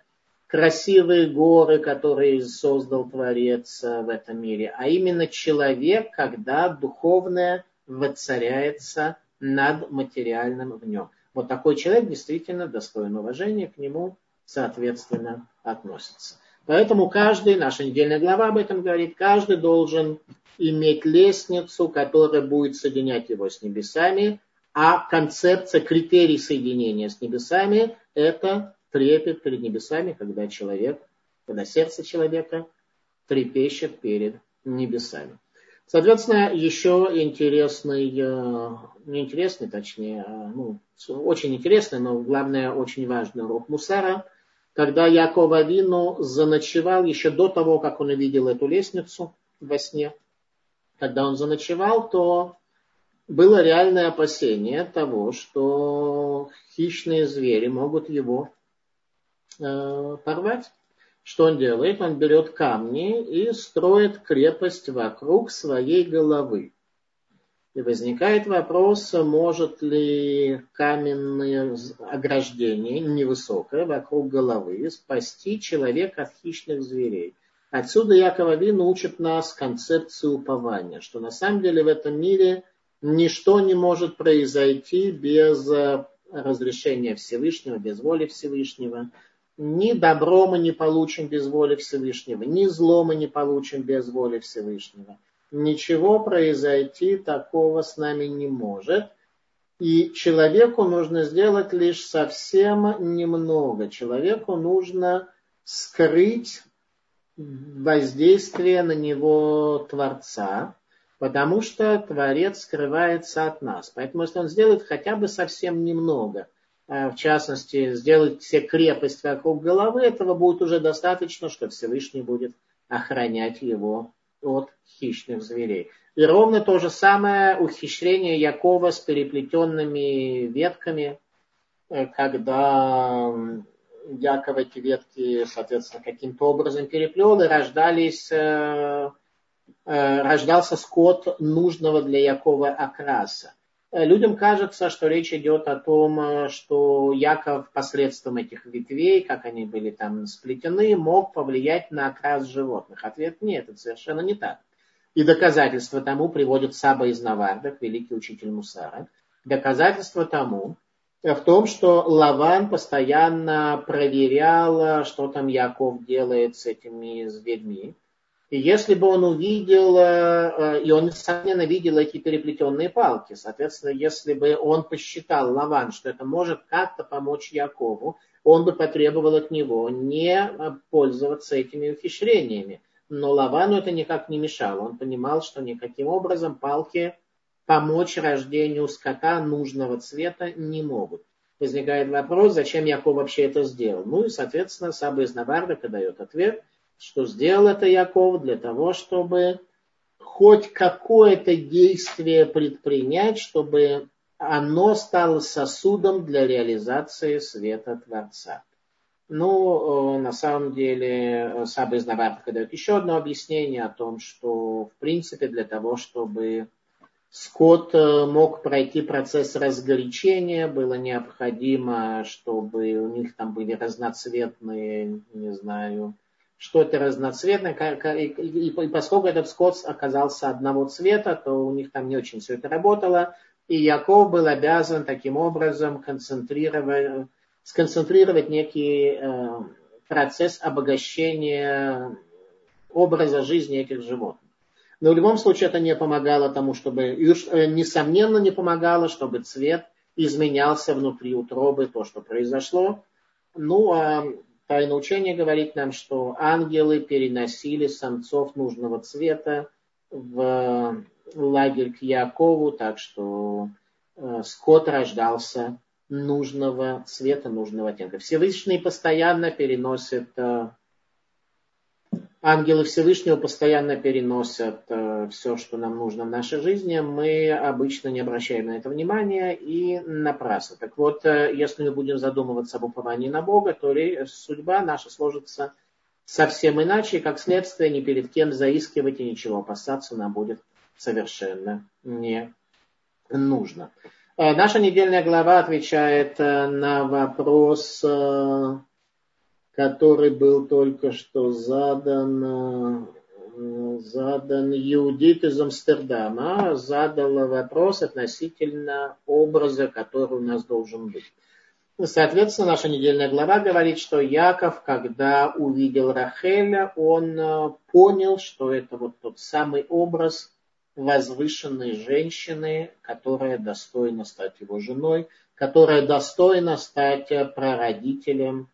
красивые горы, которые создал Творец в этом мире, а именно человек, когда духовное воцаряется над материальным в нем. Вот такой человек действительно достоин уважения, к нему соответственно относится. Поэтому каждый, наша недельная глава об этом говорит, каждый должен иметь лестницу, которая будет соединять его с небесами, а концепция, критерий соединения с небесами – это трепет перед небесами, когда человек, когда сердце человека трепещет перед небесами. Соответственно, еще интересный, э, не интересный, точнее, а, ну, очень интересный, но главное, очень важный урок Мусара, когда Яков Авину заночевал еще до того, как он увидел эту лестницу во сне. Когда он заночевал, то было реальное опасение того, что хищные звери могут его э, порвать. Что он делает? Он берет камни и строит крепость вокруг своей головы. И возникает вопрос, может ли каменное ограждение невысокое вокруг головы спасти человека от хищных зверей. Отсюда Яков Авин учит нас концепцию упования, что на самом деле в этом мире ничто не может произойти без разрешения Всевышнего, без воли Всевышнего. Ни добро мы не получим без воли Всевышнего, ни зло мы не получим без воли Всевышнего. Ничего произойти такого с нами не может. И человеку нужно сделать лишь совсем немного. Человеку нужно скрыть воздействие на него Творца, потому что Творец скрывается от нас. Поэтому если он сделает хотя бы совсем немного, в частности, сделать все крепость вокруг головы, этого будет уже достаточно, что Всевышний будет охранять его от хищных зверей. И ровно то же самое ухищрение Якова с переплетенными ветками, э, когда Яков эти ветки, соответственно, каким-то образом переплел, и рождались, э, э, рождался скот нужного для Якова окраса. Людям кажется, что речь идет о том, что Яков посредством этих ветвей, как они были там сплетены, мог повлиять на окрас животных. Ответ нет, это совершенно не так. И доказательство тому приводит Саба из Навардах, великий учитель Мусара. Доказательство тому в том, что Лаван постоянно проверял, что там Яков делает с этими зверьми. И если бы он увидел, э, и он, несомненно, видел эти переплетенные палки, соответственно, если бы он посчитал Лаван, что это может как-то помочь Якову, он бы потребовал от него не пользоваться этими ухищрениями. Но Лавану это никак не мешало. Он понимал, что никаким образом палки помочь рождению скота нужного цвета не могут. Возникает вопрос, зачем Яков вообще это сделал. Ну и, соответственно, Саба из Навардака дает ответ, что сделал это Яков для того, чтобы хоть какое-то действие предпринять, чтобы оно стало сосудом для реализации света Творца. Ну, э, на самом деле, э, Саба из Навардака дает еще одно объяснение о том, что, в принципе, для того, чтобы скот э, мог пройти процесс разгорячения, было необходимо, чтобы у них там были разноцветные, не знаю, что это разноцветное, и поскольку этот скот оказался одного цвета, то у них там не очень все это работало, и Яков был обязан таким образом концентрировать сконцентрировать некий э, процесс обогащения образа жизни этих животных. Но в любом случае это не помогало тому, чтобы, э, несомненно, не помогало, чтобы цвет изменялся внутри утробы, то, что произошло. Ну, а тайное учение говорит нам, что ангелы переносили самцов нужного цвета в лагерь к Якову, так что э, скот рождался нужного цвета, нужного оттенка. Всевышний постоянно переносит, э, ангелы Всевышнего постоянно переносят э, все, что нам нужно в нашей жизни. Мы обычно не обращаем на это внимания и напрасно. Так вот, э, если мы будем задумываться об уповании на Бога, то судьба наша сложится совсем иначе, и как следствие ни перед кем заискивать и ничего опасаться нам будет совершенно не нужно. Э, наша недельная глава отвечает на вопрос, который был только что задан, задан Юдит из Амстердама, задала вопрос относительно образа, который у нас должен быть. Соответственно, наша недельная глава говорит, что Яков, когда увидел Рахеля, он понял, что это вот тот самый образ, возвышенной женщины, которая достойна стать его женой, которая достойна стать прародителем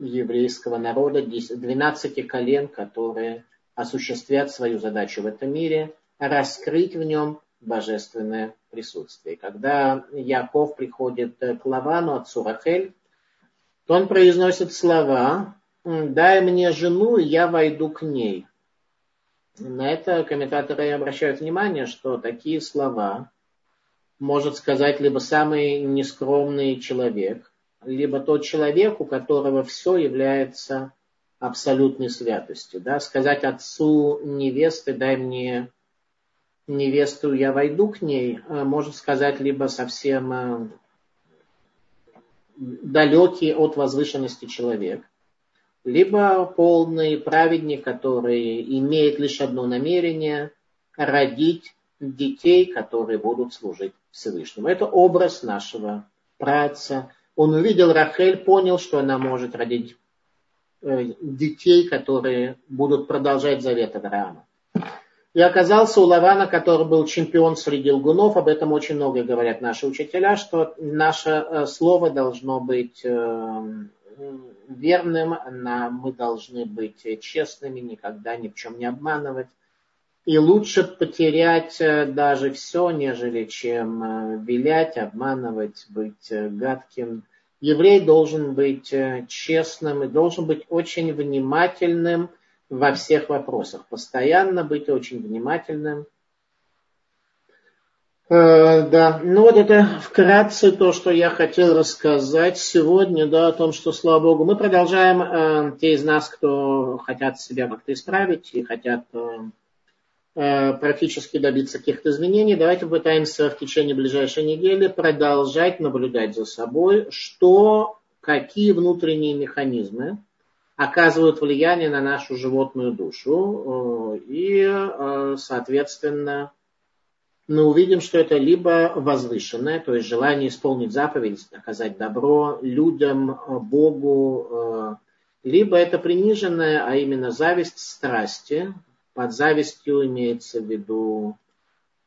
еврейского народа, 12 колен, которые осуществят свою задачу в этом мире, раскрыть в нем божественное присутствие. Когда Яков приходит к Лавану, отцу Рахель, то он произносит слова «Дай мне жену, и я войду к ней». На это комментаторы обращают внимание, что такие слова может сказать либо самый нескромный человек, либо тот человек, у которого все является абсолютной святостью. Да? Сказать отцу невесты, дай мне невесту, я войду к ней, а может сказать либо совсем э, далекий от возвышенности человек, либо полный праведник, который имеет лишь одно намерение – родить детей, которые будут служить Всевышнему. Это образ нашего праца. Он увидел Рахель, понял, что она может родить э, детей, которые будут продолжать завет Авраама. И оказался у Лавана, который был чемпион среди лгунов, об этом очень много говорят наши учителя, что наше э, слово должно быть э, верным, мы должны быть честными, никогда ни в чем не обманывать. И лучше потерять даже все, нежели чем вилять, обманывать, быть гадким. Еврей должен быть честным и должен быть очень внимательным во всех вопросах. Постоянно быть очень внимательным. Да, ну вот это вкратце то, что я хотел рассказать сегодня, да, о том, что, слава Богу, мы продолжаем, те из нас, кто хотят себя как-то исправить и хотят Э, практически добиться каких-то изменений, давайте попытаемся в течение ближайшей недели продолжать наблюдать за собой, что, какие внутренние механизмы оказывают влияние на нашу животную душу. Э, и, э, соответственно, мы увидим, что это либо возвышенное, то есть желание исполнить заповедь, оказать добро людям, Богу, либо это приниженное, а именно зависть, страсти, под завистью имеется в виду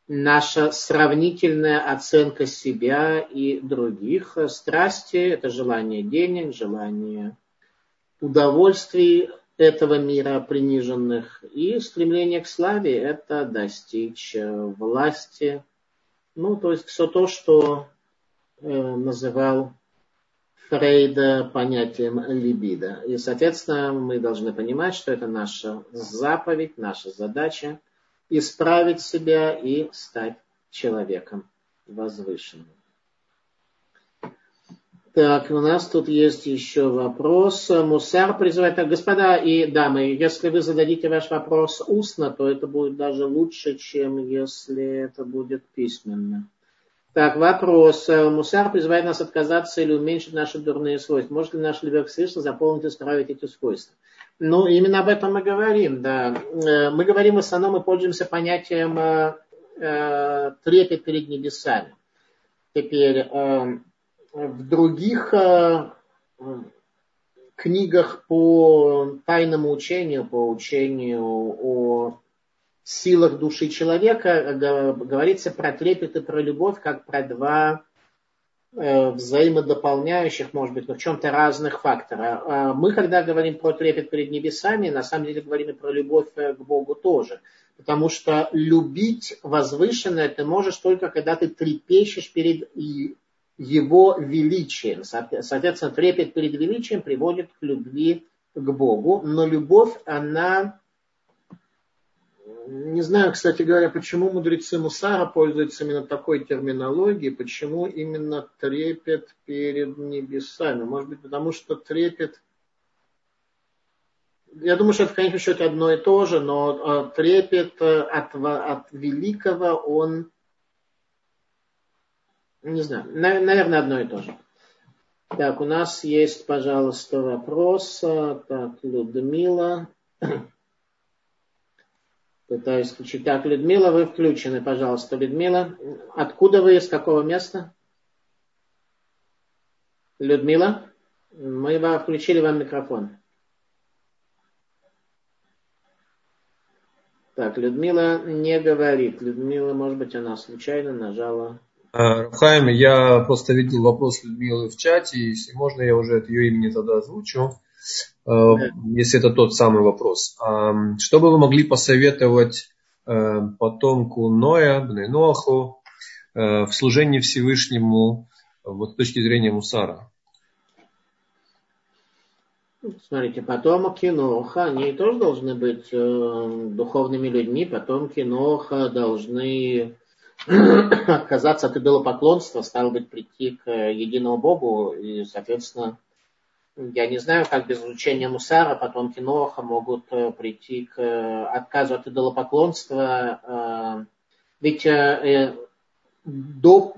наша сравнительная оценка себя и других. Страсти – это желание денег, желание удовольствий этого мира приниженных. И стремление к славе – это достичь власти. Ну, то есть все то, что э, называл Фрейда понятием либидо. И, соответственно, мы должны понимать, что это наша заповедь, наша задача исправить себя и стать человеком возвышенным. Так, у нас тут есть еще вопрос. Мусар призывает, так, господа и дамы, если вы зададите ваш вопрос устно, то это будет даже лучше, чем если это будет письменно. Так, вопрос. Э, Мусар призывает нас отказаться или уменьшить наши дурные свойства. Может ли наш Левек Всевышний заполнить и исправить эти свойства? Ну, именно об этом мы говорим, да. Э, мы говорим в основном, мы пользуемся понятием э, э, трепет перед небесами. Теперь э, в других э, книгах по тайному учению, по учению о силах души человека э, говорится про трепет и про любовь, как про два э, взаимодополняющих, может быть, но в чем-то разных фактора. А мы, когда говорим про трепет перед небесами, на самом деле говорим и про любовь э, к Богу тоже. Потому что любить возвышенное ты можешь только, когда ты трепещешь перед его величием. Соответственно, трепет перед величием приводит к любви к Богу. Но любовь, она не знаю, кстати говоря, почему мудрецы Мусара пользуются именно такой терминологией, почему именно трепет перед небесами. Может быть, потому что трепет... Я думаю, что это, конечно, счете одно и то же, но э, трепет э, от, от великого, он... Не знаю, наверное, одно и то же. Так, у нас есть, пожалуйста, вопрос. Так, Людмила. Пытаюсь включить. Так, Людмила, вы включены, пожалуйста. Людмила, откуда вы, из какого места? Людмила, мы вам включили вам микрофон. Так, Людмила не говорит. Людмила, может быть, она случайно нажала. А, Хайм, я просто видел вопрос Людмилы в чате, если можно, я уже от ее имени тогда озвучу. Э, если это тот самый вопрос. Что бы вы могли посоветовать э, потомку Ноя, Бнейноаху, э, в служении Всевышнему вот с точки зрения Мусара? Смотрите, потомки Ноха, они тоже должны быть э, духовными людьми, потомки Ноха должны отказаться от идолопоклонства, стало быть, прийти к единому Богу и, соответственно, я не знаю, как без изучения Мусара потомки Ноха могут э, прийти к э, отказу от идолопоклонства. Э, ведь до,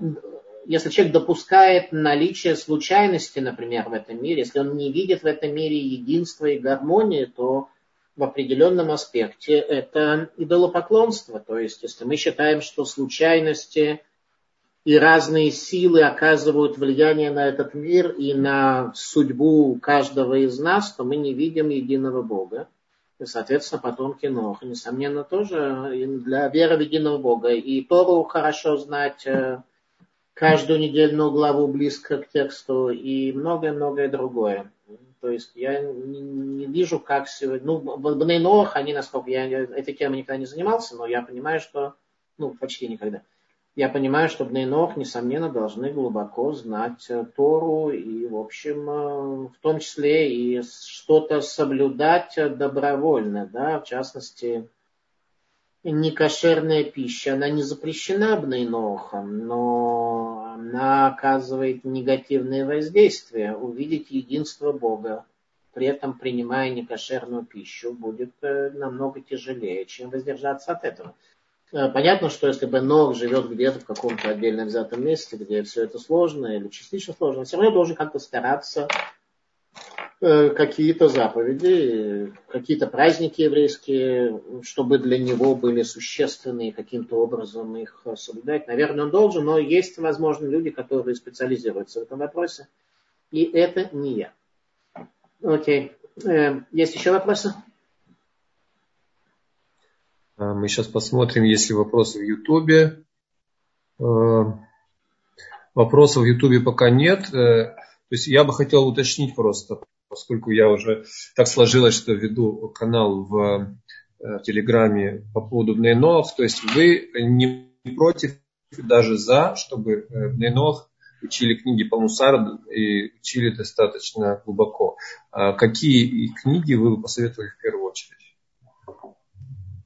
если человек допускает наличие случайности, например, в этом мире, если он не видит в этом мире единства и гармонии, то в определенном аспекте это идолопоклонство. То есть, если мы считаем, что случайности и разные силы оказывают влияние на этот мир и на судьбу каждого из нас, то мы не видим единого Бога. И, соответственно, потомки Ноха, несомненно, тоже для веры в единого Бога. И Тору хорошо знать э, каждую недельную главу близко к тексту и многое-многое другое. То есть я не, вижу, как сегодня... Ну, в Бнейнох, они, насколько я этой темой никогда не занимался, но я понимаю, что... Ну, почти никогда. Я понимаю, что Бнейнох, несомненно, должны глубоко знать э, Тору и, в общем, э, в том числе и что-то соблюдать добровольно, да, в частности, некошерная пища, она не запрещена Бнейнохом, но она оказывает негативное воздействие. Увидеть единство Бога, при этом принимая некошерную пищу, будет э, намного тяжелее, чем воздержаться от этого. Э, понятно, что если бы Ног живет где-то в каком-то отдельно взятом месте, где все это сложно или частично сложно, все равно должен как-то стараться Э, какие-то заповеди, какие-то праздники еврейские, чтобы для него были существенные, каким-то образом их соблюдать. Наверное, он должен, но есть, возможно, люди, которые специализируются в этом вопросе. И это не я. Окей. Э, есть еще вопросы? А, мы сейчас посмотрим, есть ли вопросы в Ютубе. Э, вопросов в Ютубе пока нет. То есть я бы хотел уточнить просто поскольку я уже так сложилось, что веду канал в э, Телеграме по поводу Бнейнох, то есть вы не против, даже за, чтобы э, Бнейнох учили книги по Мусару и учили достаточно глубоко. А какие книги вы бы посоветовали в первую очередь?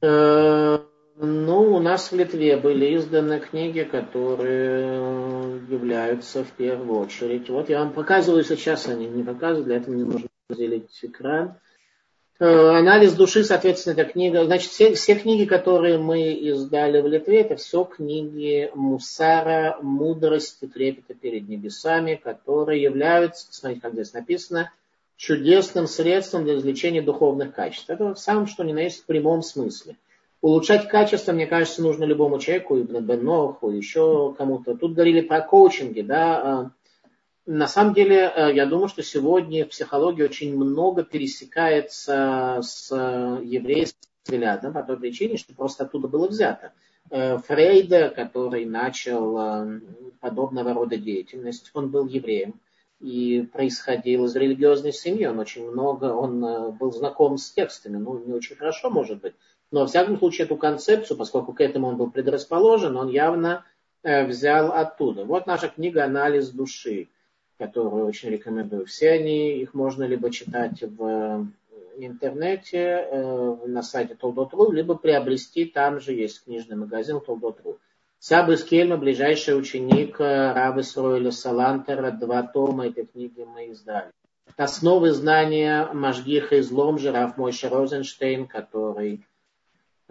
Э, ну, у нас в Литве были изданы книги, которые являются в первую очередь. Вот я вам показываю сейчас, они не показывают, для этого мне нужно разделить экран. Э, анализ души, соответственно, это книга. Значит, все, все книги, которые мы издали в Литве, это все книги Мусара, мудрости, трепета перед небесами, которые являются, смотрите, как здесь написано, чудесным средством для извлечения духовных качеств. Это в самом что ни на есть в прямом смысле. Улучшать качество, мне кажется, нужно любому человеку, и Беноху, еще кому-то. Тут говорили про коучинги, да. А, на самом деле, э, я думаю, что сегодня в психологии очень много пересекается с еврейским взглядом по той причине, что просто оттуда было взято. Э, Фрейда, который начал э, подобного рода деятельность, он был евреем и происходил из религиозной семьи. Он очень много, он был знаком с текстами, ну, не очень хорошо, может быть, но, во всяком случае, эту концепцию, поскольку к этому он был предрасположен, он явно э, взял оттуда. Вот наша книга «Анализ души», которую очень рекомендую. Все они, их можно либо читать в э, интернете, э, на сайте Толдот.ру, либо приобрести, там же есть книжный магазин Толдот.ру. Сабы Скельма, ближайший ученик Рабы Сроиля Салантера, два тома этой книги мы издали. Основы знания Машгиха из Ломжа, Раф Мойша Розенштейн, который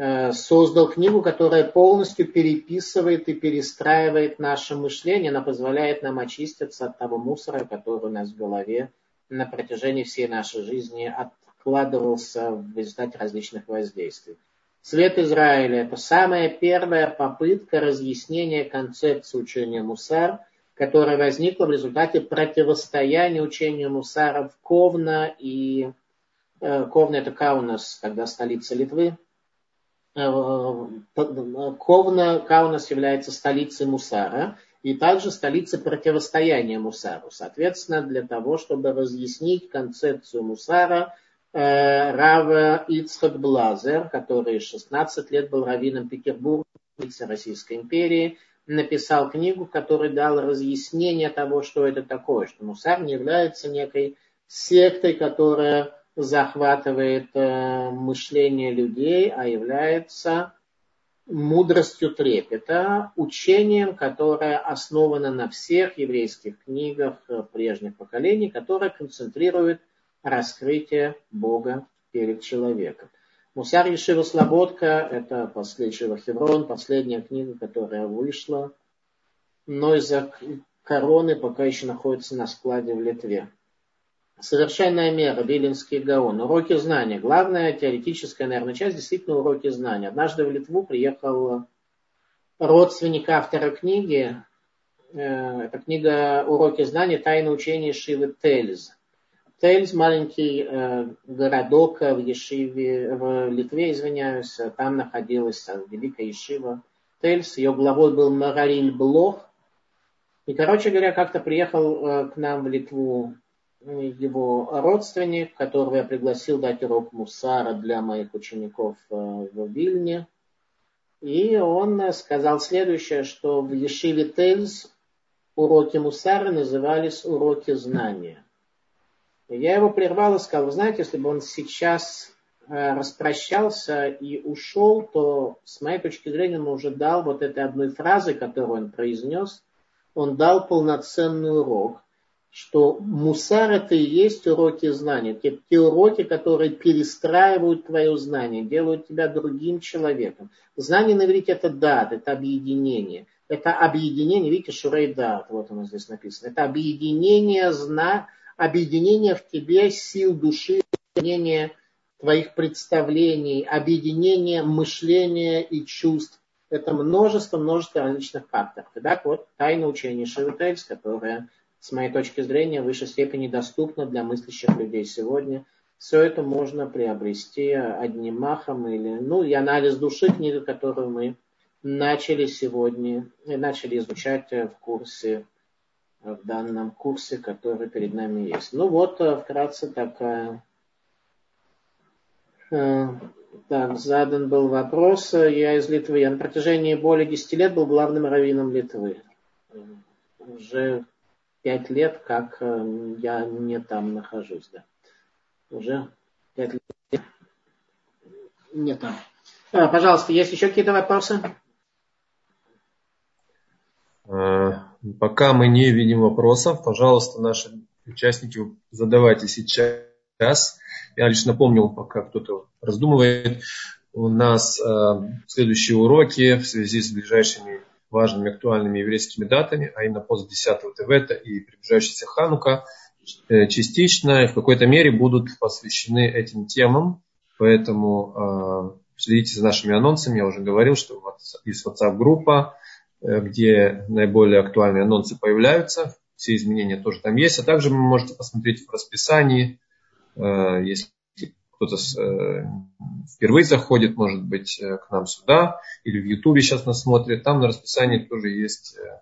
Э, создал книгу, которая полностью переписывает и перестраивает наше мышление. Она позволяет нам очиститься от того мусора, который у нас в голове на протяжении всей нашей жизни откладывался в результате различных воздействий. Свет Израиля – это самая первая попытка разъяснения концепции учения Мусар, которая возникла в результате противостояния учению Мусара в Ковна и э, Ковна – это Каунас, когда столица Литвы, Э, Ковна, Каунас является столицей Мусара и также столицей противостояния Мусару. Соответственно, для того, чтобы разъяснить концепцию Мусара, э, Рава Ицхак Блазер, который 16 лет был раввином Петербурга, Российской империи, написал книгу, в которой дал разъяснение того, что это такое, что Мусар не является некой сектой, которая захватывает э, мышление людей, а является мудростью трепета, учением, которое основано на всех еврейских книгах э, прежних поколений, которое концентрирует раскрытие Бога перед человеком. Мусар Ешива Слободка – это последняя Хеврон, последняя книга, которая вышла, но из-за короны пока еще находится на складе в Литве. Совершенная мера, Виленский Гаон. Уроки знания. Главная теоретическая, наверное, часть действительно уроки знания. Однажды в Литву приехал родственник автора книги. Э, это книга «Уроки знания. Тайны учения Шивы Тельз». Тельз – маленький э, городок в Ешиве, в Литве, извиняюсь. Там находилась великая Ешива Тельз. Ее главой был Марариль Блох. И, короче говоря, как-то приехал э, к нам в Литву его родственник, которого я пригласил дать урок Мусара для моих учеников э, в Вильне. И он сказал следующее, что в Ешиве Тельс уроки Мусара назывались уроки знания. Я его прервал и сказал, вы знаете, если бы он сейчас э, распрощался и ушел, то с моей точки зрения он уже дал вот этой одной фразы, которую он произнес, он дал полноценный урок, что мусар это и есть уроки знания. Те, те уроки, которые перестраивают твое знание, делают тебя другим человеком. Знание на иврите это дат, это объединение. Это объединение, видите, шурей дат, вот оно здесь написано. Это объединение, зна, объединение в тебе сил души, объединение твоих представлений, объединение мышления и чувств. Это множество, множество различных факторов. Так вот, тайна учения Шевительс, которая с моей точки зрения, в высшей степени доступно для мыслящих людей сегодня. Все это можно приобрести одним махом или, ну, и анализ души, книга, которую мы начали сегодня, начали изучать в курсе, в данном курсе, который перед нами есть. Ну вот, вкратце такая э, так, задан был вопрос. Я из Литвы. Я на протяжении более 10 лет был главным раввином Литвы. Уже пять лет, как э, я не там нахожусь, да. Уже пять лет не там. А, пожалуйста, есть еще какие-то вопросы? А, пока мы не видим вопросов, пожалуйста, наши участники задавайте сейчас. Я лишь напомнил, пока кто-то раздумывает, у нас э, следующие уроки в связи с ближайшими важными актуальными еврейскими датами, а именно пост 10 Тевета и приближающаяся Ханука, э, частично и в какой-то мере будут посвящены этим темам. Поэтому э, следите за нашими анонсами. Я уже говорил, что есть WhatsApp-группа, где наиболее актуальные анонсы появляются. Все изменения тоже там есть. А также вы можете посмотреть в расписании, если кто-то э, впервые заходит, может быть, э, к нам сюда, или в Ютубе сейчас нас смотрит, там на расписании тоже есть э,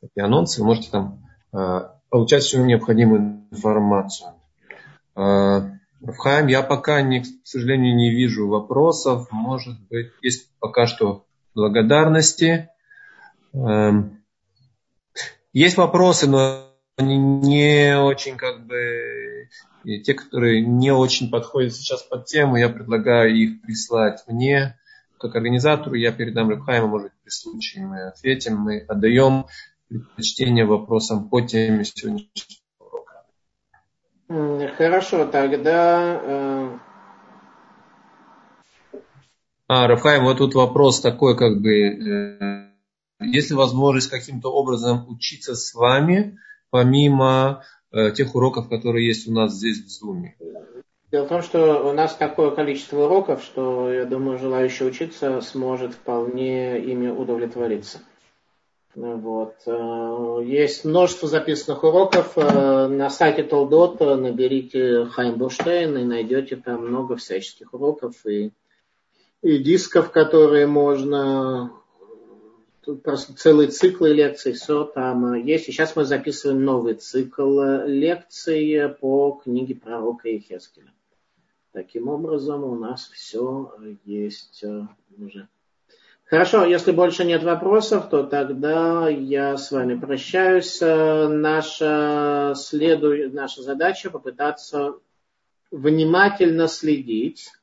такие анонсы, вы можете там получать всю необходимую информацию. Рафхайм, я пока, не, к сожалению, не вижу вопросов. Может быть, есть пока что благодарности. Эм, есть вопросы, но они не очень как бы те, которые не очень подходят сейчас под тему, я предлагаю их прислать мне, как организатору. Я передам Рыбхайму, может при случае мы ответим. Мы отдаем предпочтение вопросам по теме сегодняшнего урока. Хорошо, тогда... Э... А, Рафаим, вот тут вопрос такой, как бы, э, есть ли возможность каким-то образом учиться с вами, помимо Э, тех уроков, которые есть у нас здесь в Zoom. Дело в том, что у нас такое количество уроков, что, я думаю, желающий учиться сможет вполне ими удовлетвориться. Вот. Э, есть множество записанных уроков. Э, на сайте Толдот наберите Хайм Бурштейн и найдете там много всяческих уроков и, и дисков, которые можно просто целые циклы лекций, все там есть. И сейчас мы записываем новый цикл лекций по книге пророка Ехескеля. Таким образом, у нас все есть э, уже. Хорошо, если больше нет вопросов, то тогда я с вами прощаюсь. Наша, следу... Наша задача попытаться внимательно следить, э,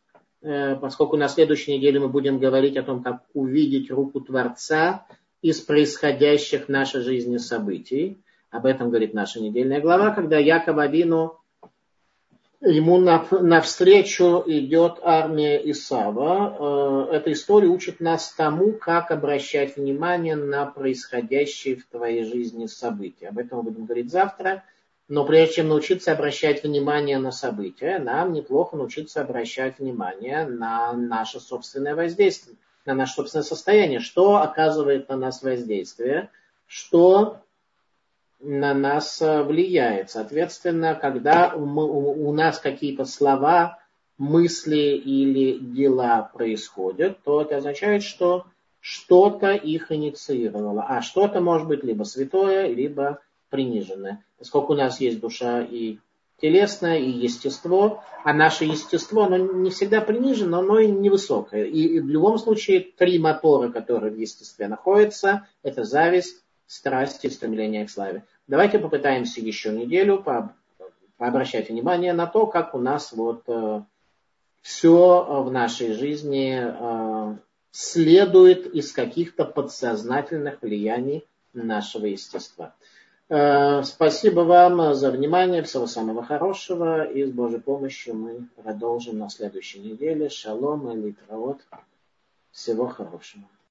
поскольку на следующей неделе мы будем говорить о том, как увидеть руку Творца из происходящих в нашей жизни событий. Об этом говорит наша недельная глава, когда Яков Авину ему навстречу идет армия Исава. Э, эта история учит нас тому, как обращать внимание на происходящие в твоей жизни события. Об этом мы будем говорить завтра. Но прежде чем научиться обращать внимание на события, нам неплохо научиться обращать внимание на наше собственное воздействие на наше собственное состояние, что оказывает на нас воздействие, что на нас э, влияет. Соответственно, когда у нас какие-то слова, мысли или дела происходят, то это означает, что что-то их инициировало. А что-то может быть либо святое, либо принижены. Поскольку у нас есть душа и телесное, и естество, а наше естество, оно не всегда принижено, но и невысокое. И в любом случае три мотора, которые в естестве находятся, это зависть, страсть и стремление к славе. Давайте попытаемся еще неделю по, пообращать внимание на то, как у нас вот э, все в нашей жизни э, следует из каких-то подсознательных влияний нашего естества. Э, спасибо вам за внимание. Всего самого хорошего. И с Божьей помощью мы продолжим на следующей неделе. Шалом и литраот. Всего хорошего.